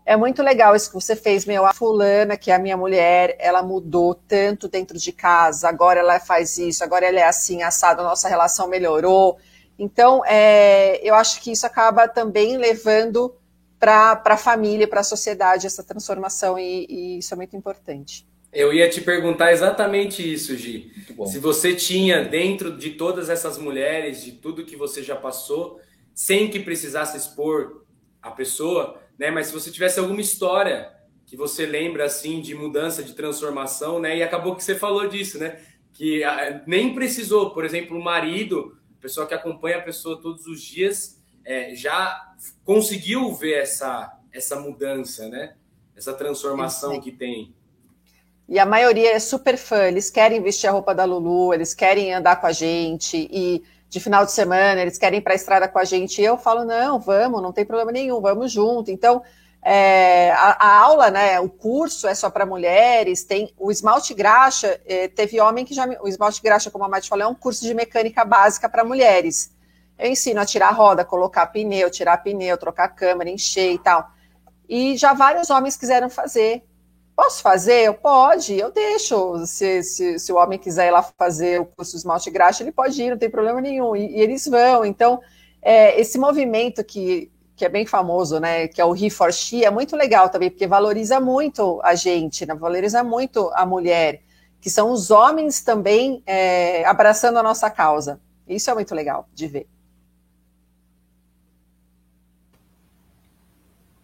é muito legal isso que você fez, meu. A fulana, que é a minha mulher, ela mudou tanto dentro de casa, agora ela faz isso, agora ela é assim, assado, a nossa relação melhorou. Então, é, eu acho que isso acaba também levando para a família, para a sociedade, essa transformação, e, e isso é muito importante. Eu ia te perguntar exatamente isso, Gi. Se você tinha dentro de todas essas mulheres, de tudo que você já passou, sem que precisasse expor a pessoa, né? Mas se você tivesse alguma história que você lembra assim de mudança, de transformação, né? E acabou que você falou disso, né? Que ah, nem precisou, por exemplo, o marido, a pessoa que acompanha a pessoa todos os dias, é, já conseguiu ver essa essa mudança, né? Essa transformação que tem. E a maioria é super fã, eles querem vestir a roupa da Lulu, eles querem andar com a gente, e de final de semana eles querem ir para a estrada com a gente. E eu falo, não, vamos, não tem problema nenhum, vamos junto. Então, é, a, a, aula, né, o curso é só para mulheres, tem o esmalte graxa, é, teve homem que já. O esmalte graxa, como a Mati falou, é um curso de mecânica básica para mulheres. Eu ensino a tirar roda, colocar pneu, tirar pneu, trocar câmera, encher e tal. E já vários homens quiseram fazer. Posso fazer? Eu pode, eu deixo. Se, se, se, o homem quiser ir lá fazer o curso de esmalte graxa, ele pode ir, não tem problema nenhum. E, e eles vão. Então, é, esse movimento que, que é bem famoso, né? Que é o He for She, é muito legal também, porque valoriza muito a gente, né, valoriza muito a mulher, que são os homens também é, abraçando a nossa causa. Isso é muito legal de ver.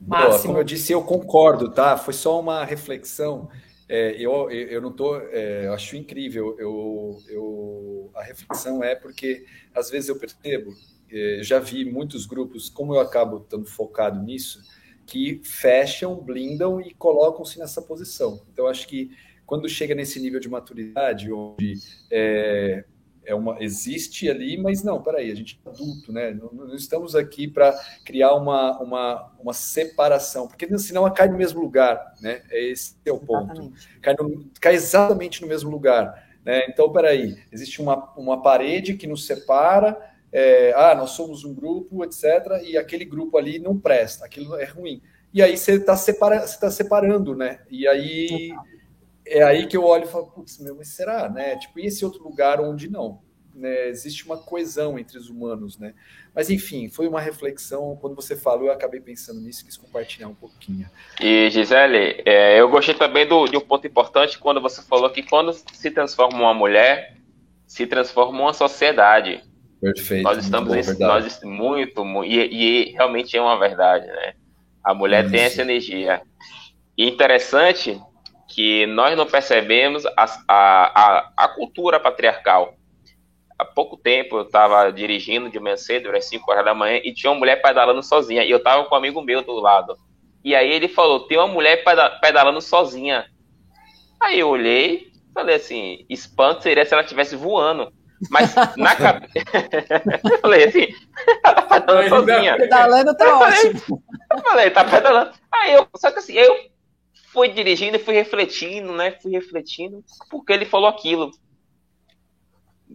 Boa, como eu disse, eu concordo, tá? Foi só uma reflexão. É, eu, eu, eu, não tô, é, eu acho incrível. Eu, eu, a reflexão é porque às vezes eu percebo, é, já vi muitos grupos, como eu acabo estando focado nisso, que fecham, blindam e colocam-se nessa posição. Então, acho que quando chega nesse nível de maturidade, onde é, é uma existe ali, mas não, peraí, a gente é adulto, né? Não, não estamos aqui para criar uma, uma, uma separação, porque senão cai no mesmo lugar, né? Esse é o ponto. Cai, no, cai exatamente no mesmo lugar. Né? Então, peraí, existe uma, uma parede que nos separa, é, ah, nós somos um grupo, etc., e aquele grupo ali não presta, aquilo é ruim. E aí você está separa, tá separando, né? E aí é aí que eu olho e falo, putz, meu, mas será, né? Tipo, e esse outro lugar onde não? Né? Existe uma coesão entre os humanos, né? Mas enfim, foi uma reflexão. Quando você falou, eu acabei pensando nisso, quis compartilhar um pouquinho. E Gisele, é, eu gostei também do, de um ponto importante quando você falou que quando se transforma uma mulher, se transforma uma sociedade. Perfeito. Nós estamos muito, bom, nós, muito, muito e, e, realmente é uma verdade, né? A mulher Isso. tem essa energia. E interessante que nós não percebemos a, a, a, cultura patriarcal. Há pouco tempo eu estava dirigindo de manhã cedo, às 5 horas da manhã, e tinha uma mulher pedalando sozinha, e eu estava com um amigo meu do lado. E aí ele falou: tem uma mulher pedalando sozinha. Aí eu olhei, falei assim: espanto seria se ela estivesse voando. Mas na cabeça. eu falei assim: ela tá pedalando sozinha. Pedalando tá ótimo. Eu falei: tá pedalando. Aí eu, só que assim, eu fui dirigindo e fui refletindo, né? Fui refletindo, porque ele falou aquilo.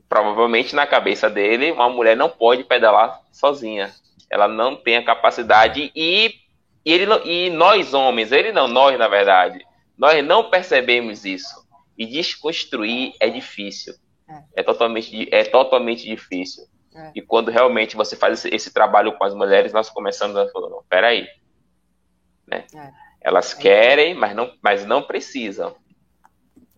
Provavelmente na cabeça dele, uma mulher não pode pedalar sozinha. Ela não tem a capacidade e, e ele e nós homens, ele não, nós na verdade, nós não percebemos isso. E desconstruir é difícil. É, é totalmente, é totalmente difícil. É. E quando realmente você faz esse, esse, trabalho com as mulheres, nós começamos a falar, não, peraí. Né? É. Elas querem, mas não, mas não precisam.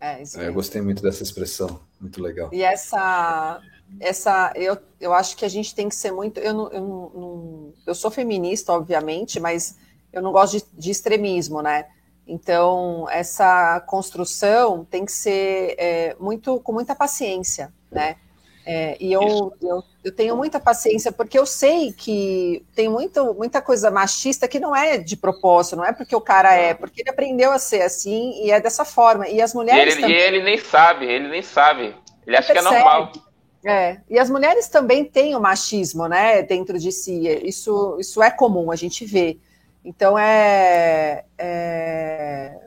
É, isso é, eu gostei muito dessa expressão, muito legal. E essa, essa eu, eu acho que a gente tem que ser muito. Eu, não, eu, não, eu sou feminista, obviamente, mas eu não gosto de, de extremismo, né? Então, essa construção tem que ser é, muito com muita paciência, né? É, e eu, eu, eu, tenho muita paciência, porque eu sei que tem muito, muita coisa machista que não é de propósito, não é porque o cara é, porque ele aprendeu a ser assim e é dessa forma. E as mulheres. E ele, também... e ele nem sabe, ele nem sabe. Ele acha percebe. que é normal. É, e as mulheres também têm o machismo, né, dentro de si. Isso, isso é comum, a gente vê. Então é, é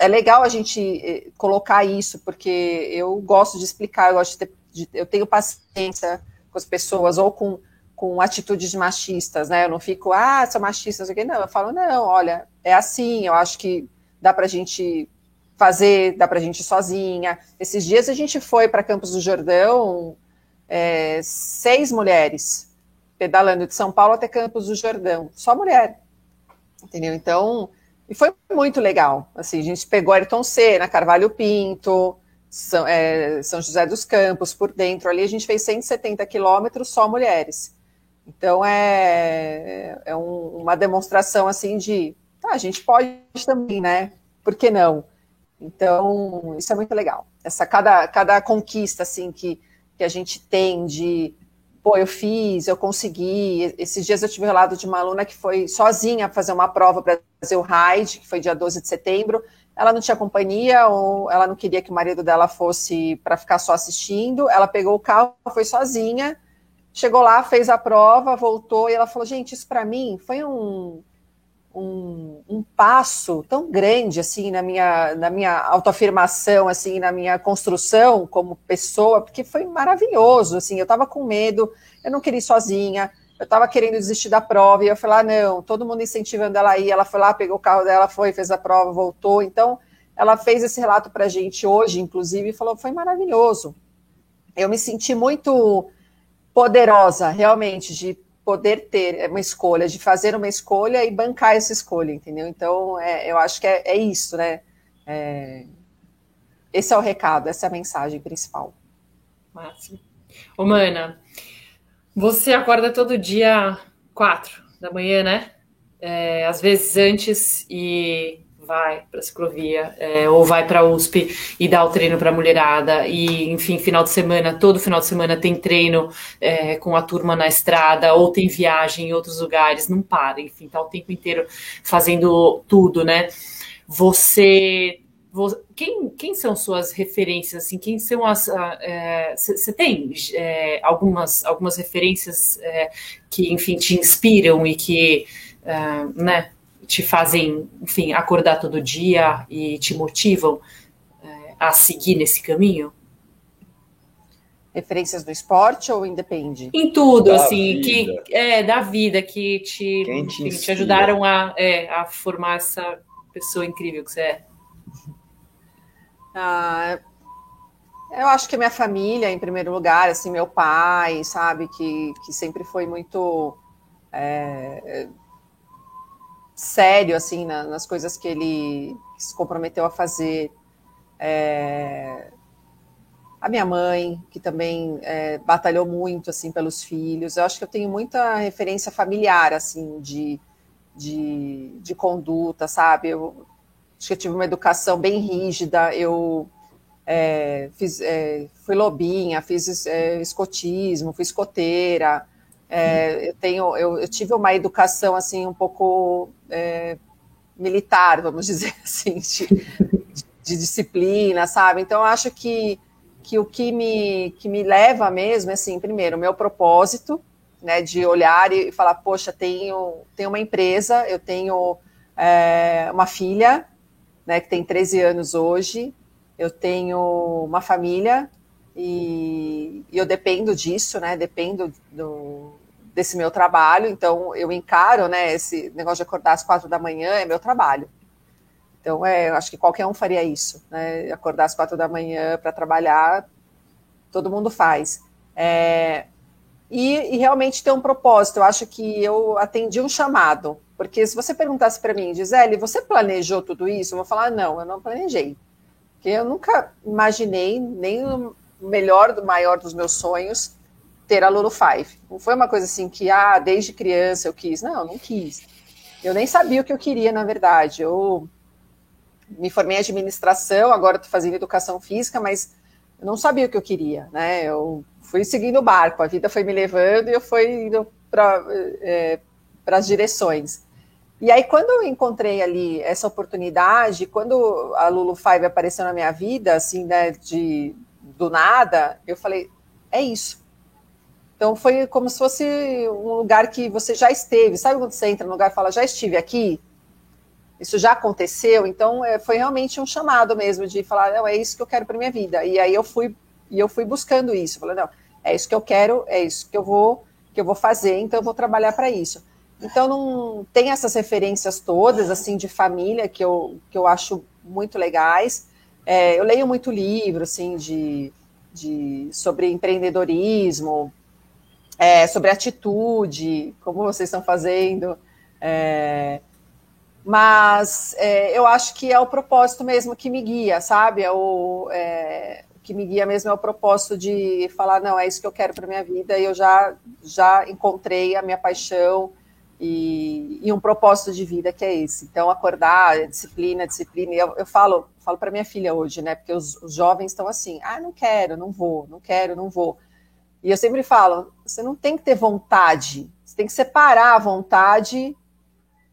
é legal a gente eh, colocar isso, porque eu gosto de explicar, eu gosto de, ter, de eu tenho paciência com as pessoas, ou com, com atitudes machistas, né? Eu não fico, ah, sou machista, não, não, eu falo, não, olha, é assim, eu acho que dá para a gente fazer, dá para a gente ir sozinha. Esses dias a gente foi para Campos do Jordão, é, seis mulheres, pedalando de São Paulo até Campos do Jordão, só mulher, entendeu? Então, e foi muito legal. Assim, a gente pegou Ayrton Senna, Carvalho Pinto, São, é, São José dos Campos, por dentro ali, a gente fez 170 quilômetros só mulheres. Então é, é um, uma demonstração assim de tá, a gente pode também, né? Por que não? Então, isso é muito legal. Essa cada, cada conquista assim que, que a gente tem de pô, eu fiz, eu consegui. Esses dias eu tive um relato de uma aluna que foi sozinha fazer uma prova para fazer o RAID, que foi dia 12 de setembro. Ela não tinha companhia, ou ela não queria que o marido dela fosse para ficar só assistindo. Ela pegou o carro, foi sozinha, chegou lá, fez a prova, voltou e ela falou: Gente, isso para mim foi um, um, um, passo tão grande assim na minha, na minha autoafirmação, assim, na minha construção como pessoa, porque foi maravilhoso. Assim, eu estava com medo, eu não queria ir sozinha, eu estava querendo desistir da prova, e eu falei, ah, não, todo mundo incentivando ela a ir, ela foi lá, pegou o carro dela, foi, fez a prova, voltou. Então, ela fez esse relato para a gente hoje, inclusive, e falou, foi maravilhoso. Eu me senti muito poderosa, realmente, de poder ter uma escolha, de fazer uma escolha e bancar essa escolha, entendeu? Então, é, eu acho que é, é isso, né? É, esse é o recado, essa é a mensagem principal. Máximo. Ô, Mana, você acorda todo dia quatro da manhã, né? É, às vezes antes e vai para a ciclovia, é, ou vai para a USP e dá o treino para a mulherada, e enfim, final de semana, todo final de semana tem treino é, com a turma na estrada, ou tem viagem em outros lugares, não para, enfim, tá o tempo inteiro fazendo tudo, né? Você quem, quem são suas referências? Assim, quem são as. Você é, tem é, algumas, algumas referências é, que, enfim, te inspiram e que é, né, te fazem, enfim, acordar todo dia e te motivam é, a seguir nesse caminho? Referências do esporte ou independe? Em tudo, da assim, vida. que é da vida que te, te, enfim, te, ajudaram a, é, a formar essa pessoa incrível que você é. Ah, eu acho que minha família, em primeiro lugar, assim, meu pai, sabe, que, que sempre foi muito é, sério assim na, nas coisas que ele se comprometeu a fazer. É, a minha mãe, que também é, batalhou muito assim pelos filhos. Eu acho que eu tenho muita referência familiar assim de, de, de conduta, sabe? Eu acho que eu tive uma educação bem rígida. Eu é, fiz, é, fui lobinha, fiz é, escotismo, fui escoteira. É, eu tenho, eu, eu, tive uma educação assim um pouco é, militar, vamos dizer assim, de, de, disciplina, sabe? Então, acho que, que o que me, que me leva mesmo, é, assim, primeiro, o meu propósito, né, de olhar e falar, poxa, tenho, tenho uma empresa, eu tenho é, uma filha, né, que tem 13 anos hoje, eu tenho uma família e, e eu dependo disso, né, dependo do, desse meu trabalho, então eu encaro, né, esse negócio de acordar às quatro da manhã é meu trabalho. Então, é, acho que qualquer um faria isso, né, acordar às quatro da manhã para trabalhar, todo mundo faz. É, e, e, realmente ter um propósito, eu acho que eu atendi um chamado, porque se você perguntasse para mim, Gisele, você planejou tudo isso? Eu vou falar, não, eu não planejei, porque eu nunca imaginei, nem o melhor do maior dos meus sonhos, ter a Lulu Five. Não foi uma coisa assim que, ah, desde criança eu quis. Não, não quis. Eu nem sabia o que eu queria, na verdade. Eu me formei em administração, agora estou fazendo educação física, mas eu não sabia o que eu queria, né? Eu fui seguindo o barco, a vida foi me levando e eu fui indo para é, as direções. E aí, quando eu encontrei ali essa oportunidade, quando a Lulu Five apareceu na minha vida, assim, né, de, do nada, eu falei, é isso. Então foi como se fosse um lugar que você já esteve. Sabe quando você entra no lugar e fala, já estive aqui? isso já aconteceu, então é, foi realmente um chamado mesmo de falar, não, é isso que eu quero para minha vida. E aí eu fui e eu fui buscando isso, falei, não, é isso que eu quero, é isso que eu vou que eu vou fazer, então eu vou trabalhar para isso. Então não tem essas referências todas assim de família que eu, que eu acho muito legais. É, eu leio muito livro assim de, de sobre empreendedorismo, é, sobre atitude, como vocês estão fazendo. É, mas é, eu acho que é o propósito mesmo que me guia, sabe? É o, é, que me guia mesmo é o propósito de falar, não, é isso que eu quero para minha vida, e eu já, já encontrei a minha paixão e, e um propósito de vida que é esse. Então, acordar, disciplina, disciplina. Eu, eu falo, falo para minha filha hoje, né? Porque os, os jovens estão assim, ah, não quero, não vou, não quero, não vou. E eu sempre falo, você não tem que ter vontade, você tem que separar a vontade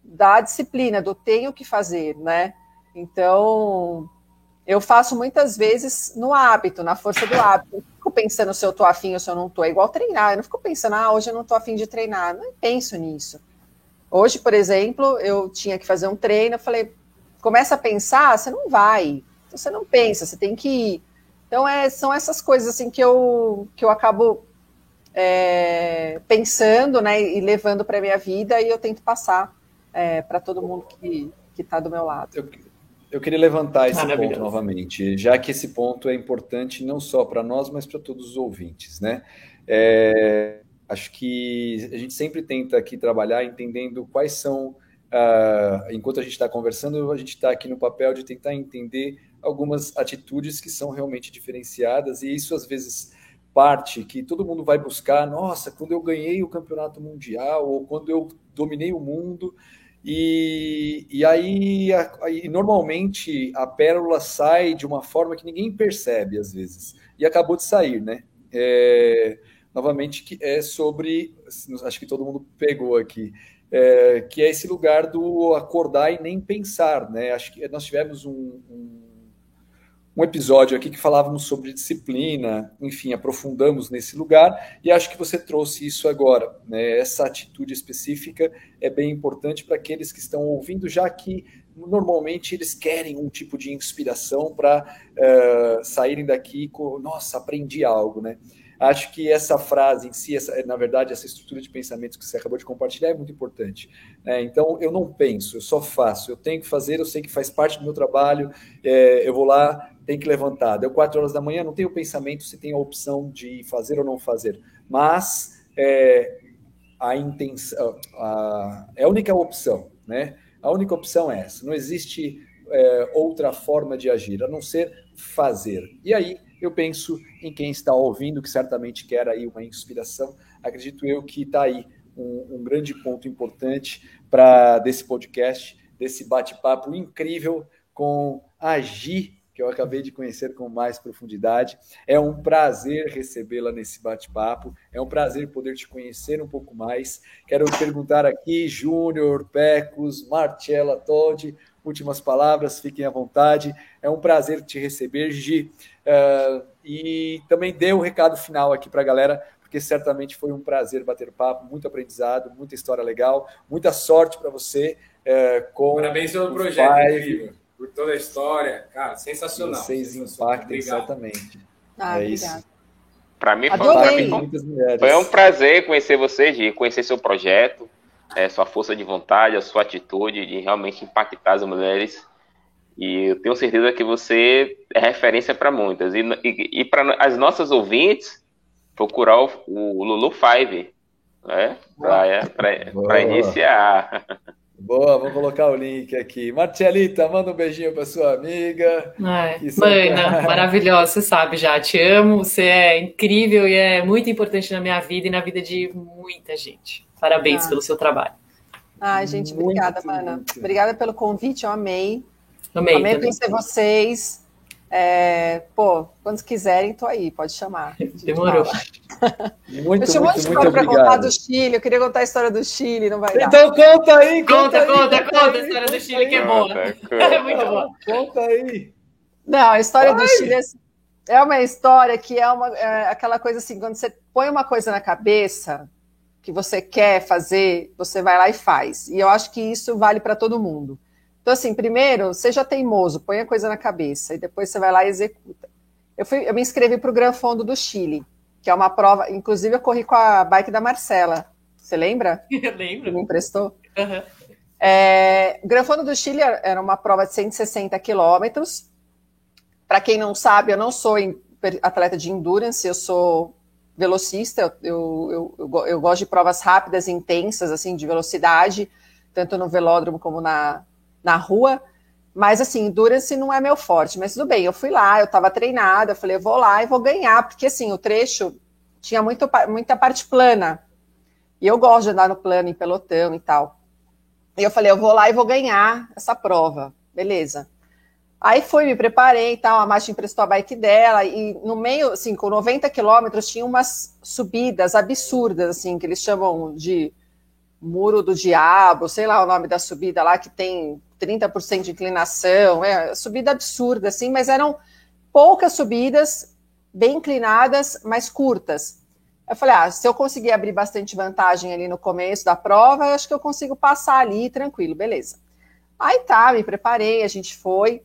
da disciplina, do tenho que fazer, né? Então, eu faço muitas vezes no hábito, na força do hábito. Eu não fico pensando se eu tô afim ou se eu não tô. É igual treinar. Eu não fico pensando, ah, hoje eu não tô afim de treinar. Não penso nisso. Hoje, por exemplo, eu tinha que fazer um treino. Eu falei, começa a pensar, você não vai. Então, você não pensa, você tem que ir. Então, é, são essas coisas assim que eu, que eu acabo é, pensando né, e levando para a minha vida e eu tento passar é, para todo mundo que está do meu lado. Eu, eu queria levantar esse ponto novamente, já que esse ponto é importante não só para nós, mas para todos os ouvintes, né? É, acho que a gente sempre tenta aqui trabalhar entendendo quais são, uh, enquanto a gente está conversando, a gente está aqui no papel de tentar entender algumas atitudes que são realmente diferenciadas, e isso às vezes parte que todo mundo vai buscar, nossa, quando eu ganhei o campeonato mundial, ou quando eu dominei o mundo, e, e aí, aí, normalmente, a pérola sai de uma forma que ninguém percebe, às vezes. E acabou de sair, né? É, novamente, que é sobre. Acho que todo mundo pegou aqui. É, que é esse lugar do acordar e nem pensar, né? Acho que nós tivemos um, um um episódio aqui que falávamos sobre disciplina, enfim, aprofundamos nesse lugar e acho que você trouxe isso agora. Né? Essa atitude específica é bem importante para aqueles que estão ouvindo, já que normalmente eles querem um tipo de inspiração para uh, saírem daqui com, nossa, aprendi algo, né? Acho que essa frase em si, essa, na verdade, essa estrutura de pensamentos que você acabou de compartilhar é muito importante. Né? Então, eu não penso, eu só faço. Eu tenho que fazer, eu sei que faz parte do meu trabalho, é, eu vou lá, tem que levantar. Deu quatro horas da manhã, não tem o pensamento se tem a opção de fazer ou não fazer. Mas é, a intenção, a, é a única opção, né? A única opção é essa. Não existe é, outra forma de agir, a não ser fazer. E aí eu penso em quem está ouvindo, que certamente quer aí uma inspiração. Acredito eu que está aí um, um grande ponto importante para desse podcast, desse bate-papo incrível com a Gi que eu acabei de conhecer com mais profundidade. É um prazer recebê-la nesse bate-papo, é um prazer poder te conhecer um pouco mais. Quero perguntar aqui, Júnior, Pecos, Marcela, Todd, últimas palavras, fiquem à vontade. É um prazer te receber, Gi. Uh, e também dê o um recado final aqui para a galera, porque certamente foi um prazer bater papo, muito aprendizado, muita história legal, muita sorte para você. Uh, com Parabéns pelo projeto, incrível por toda a história. Cara, sensacional. Vocês sensacional. impactam exatamente. Ah, é isso. Para mim, foi, pra mim foi, um prazer conhecer você, de conhecer seu projeto, é, sua força de vontade, a sua atitude de realmente impactar as mulheres. E eu tenho certeza que você é referência para muitas. E, e, e para as nossas ouvintes, procurar o, o Lulu Five, né? Para iniciar. Boa, vou colocar o link aqui. Marcelita, manda um beijinho para sua amiga. Ai, Mana, maravilhosa, você sabe já, te amo, você é incrível e é muito importante na minha vida e na vida de muita gente. Parabéns ah. pelo seu trabalho. Ai, gente, muito, obrigada, Mana. Muito. Obrigada pelo convite, eu amei. Amei, amei conhecer vocês. É, pô, quando quiserem, tô aí, pode chamar. Demorou. Muito, eu tinha um monte de história para contar do Chile, eu queria contar a história do Chile, não vai dar. Então conta aí, conta, conta, conta, aí, conta, conta, a história do Chile que é boa. É muito boa. Conta aí. Não, a história Ai. do Chile é, é uma história que é, uma, é aquela coisa assim, quando você põe uma coisa na cabeça que você quer fazer, você vai lá e faz. E eu acho que isso vale para todo mundo. Então, assim, primeiro, seja teimoso, põe a coisa na cabeça, e depois você vai lá e executa. Eu, fui, eu me inscrevi para o Gran Fondo do Chile, que é uma prova, inclusive eu corri com a bike da Marcela. Você lembra? Eu lembro. me emprestou? Uhum. É, o Gran Fondo do Chile era uma prova de 160 quilômetros. Para quem não sabe, eu não sou atleta de endurance, eu sou velocista, eu, eu, eu, eu, gosto de provas rápidas intensas, assim, de velocidade, tanto no velódromo como na, na rua. Mas, assim, endurance não é meu forte. Mas tudo bem, eu fui lá, eu estava treinada, eu falei, eu vou lá e vou ganhar, porque, assim, o trecho tinha muito, muita parte plana. E eu gosto de andar no plano, em pelotão e tal. E eu falei, eu vou lá e vou ganhar essa prova. Beleza. Aí fui, me preparei e tal, a Márcia emprestou a bike dela, e no meio, assim, com 90 quilômetros, tinha umas subidas absurdas, assim, que eles chamam de muro do diabo, sei lá o nome da subida lá, que tem 30% de inclinação, é subida absurda, assim, mas eram poucas subidas, bem inclinadas, mas curtas. Eu falei, ah, se eu conseguir abrir bastante vantagem ali no começo da prova, eu acho que eu consigo passar ali tranquilo, beleza. Aí tá, me preparei, a gente foi.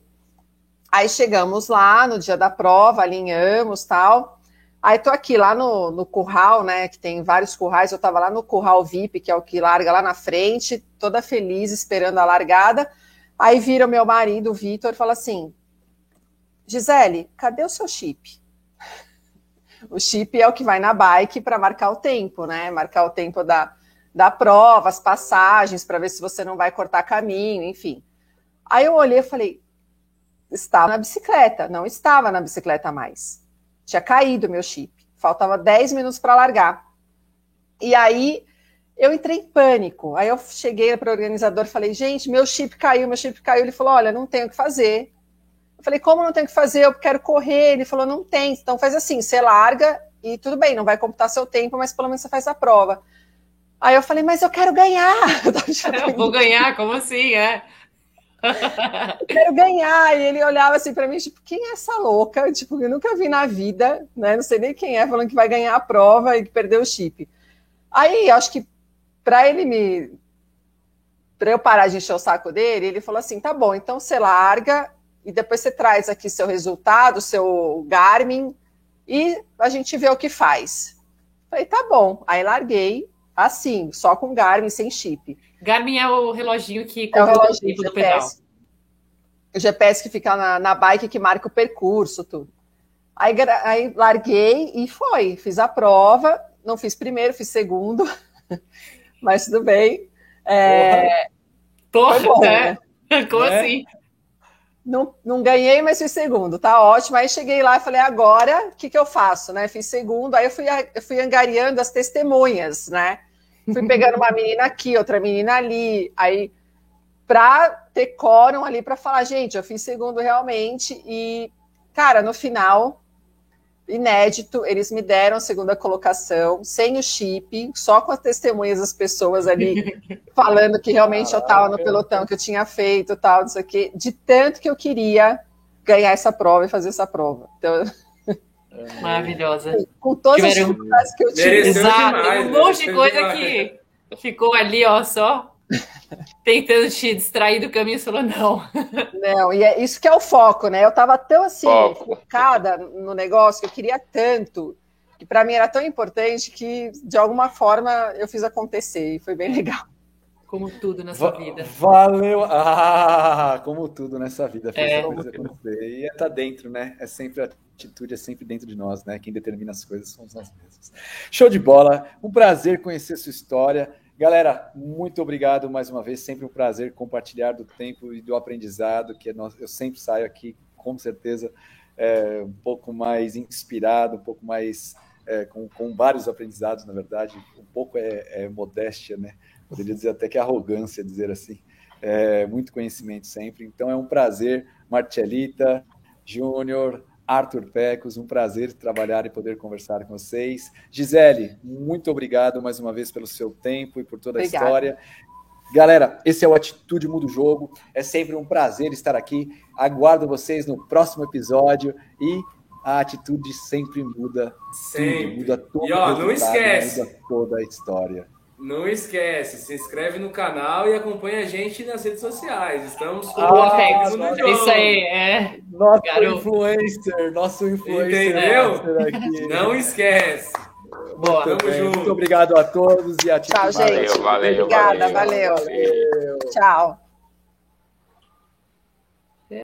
Aí chegamos lá no dia da prova, alinhamos tal. Aí tô aqui lá no, no curral, né? Que tem vários currais. Eu tava lá no curral VIP, que é o que larga lá na frente, toda feliz, esperando a largada. Aí vira o meu marido, o Vitor, e fala assim: Gisele, cadê o seu chip? O chip é o que vai na bike para marcar o tempo, né? Marcar o tempo da, da prova, as passagens, para ver se você não vai cortar caminho, enfim. Aí eu olhei e falei: estava na bicicleta. Não estava na bicicleta mais. Tinha caído meu chip. Faltava 10 minutos para largar. E aí eu entrei em pânico. Aí eu cheguei para o organizador e falei: gente, meu chip caiu, meu chip caiu. Ele falou: olha, não tenho o que fazer. Eu falei: como não tenho o que fazer? Eu quero correr. Ele falou: não tem. Então faz assim: você larga e tudo bem, não vai computar seu tempo, mas pelo menos você faz a prova. Aí eu falei: mas eu quero ganhar. Eu vou ganhar, como assim? É quero ganhar. E ele olhava assim para mim, tipo, quem é essa louca? Tipo, eu nunca vi na vida, né? Não sei nem quem é, falando que vai ganhar a prova e que perdeu o chip. Aí, acho que para ele me. Para eu parar de encher o saco dele, ele falou assim: tá bom, então você larga e depois você traz aqui seu resultado, seu Garmin, e a gente vê o que faz. Falei, tá bom. Aí larguei, assim, só com Garmin, sem chip. Garmin é o reloginho que é o reloginho do pedal. O GPS que fica na, na bike que marca o percurso, tudo. Aí, aí larguei e foi. Fiz a prova, não fiz primeiro, fiz segundo, mas tudo bem. É... Porra, foi bom, né? né? Como é? assim? Não, não ganhei, mas fiz segundo, tá ótimo. Aí cheguei lá e falei, agora o que, que eu faço? Né? Fiz segundo, aí eu fui, eu fui angariando as testemunhas, né? Fui pegando uma menina aqui, outra menina ali, aí para ter quórum ali para falar, gente, eu fiz segundo realmente e cara, no final inédito, eles me deram a segunda colocação, sem o chip, só com as testemunhas das pessoas ali falando que realmente Caraca. eu estava no pelotão que eu tinha feito, tal, não sei o quê, de tanto que eu queria ganhar essa prova e fazer essa prova. Então, Maravilhosa. Com todas as dificuldades que eu tive. Exato, demais, um monte de coisa demais. que ficou ali, ó, só tentando te distrair do caminho, você falou não. Não, e é isso que é o foco, né? Eu tava tão assim, foco. focada no negócio, que eu queria tanto, que para mim era tão importante que, de alguma forma, eu fiz acontecer, e foi bem legal. Como tudo nessa Va vida. Valeu! Ah, como tudo nessa vida. É. E é tá dentro, né? É sempre a atitude, é sempre dentro de nós, né? Quem determina as coisas somos nós mesmos. Show de bola! Um prazer conhecer sua história. Galera, muito obrigado mais uma vez. Sempre um prazer compartilhar do tempo e do aprendizado, que é eu sempre saio aqui, com certeza, é, um pouco mais inspirado, um pouco mais. É, com, com, vários aprendizados, na verdade. Um pouco é, é modéstia, né? Poderia dizer até que arrogância dizer assim. É, muito conhecimento sempre. Então é um prazer, Marcelita, Júnior, Arthur Pecos, um prazer trabalhar e poder conversar com vocês. Gisele, muito obrigado mais uma vez pelo seu tempo e por toda a Obrigada. história. Galera, esse é o Atitude Muda o Jogo. É sempre um prazer estar aqui. Aguardo vocês no próximo episódio e a atitude sempre muda. Sempre. muda tudo. E ó, não esquece. Muda toda a história. Não esquece, se inscreve no canal e acompanha a gente nas redes sociais. Estamos com Boa, o É jogo. Isso aí, é. Nosso Garoto. influencer, nosso influencer. Entendeu? Não esquece. Muito Tamo bem. junto. Muito obrigado a todos e a Tchau, Atitude gente. Valeu, valeu, Obrigada, valeu, valeu. valeu. Tchau.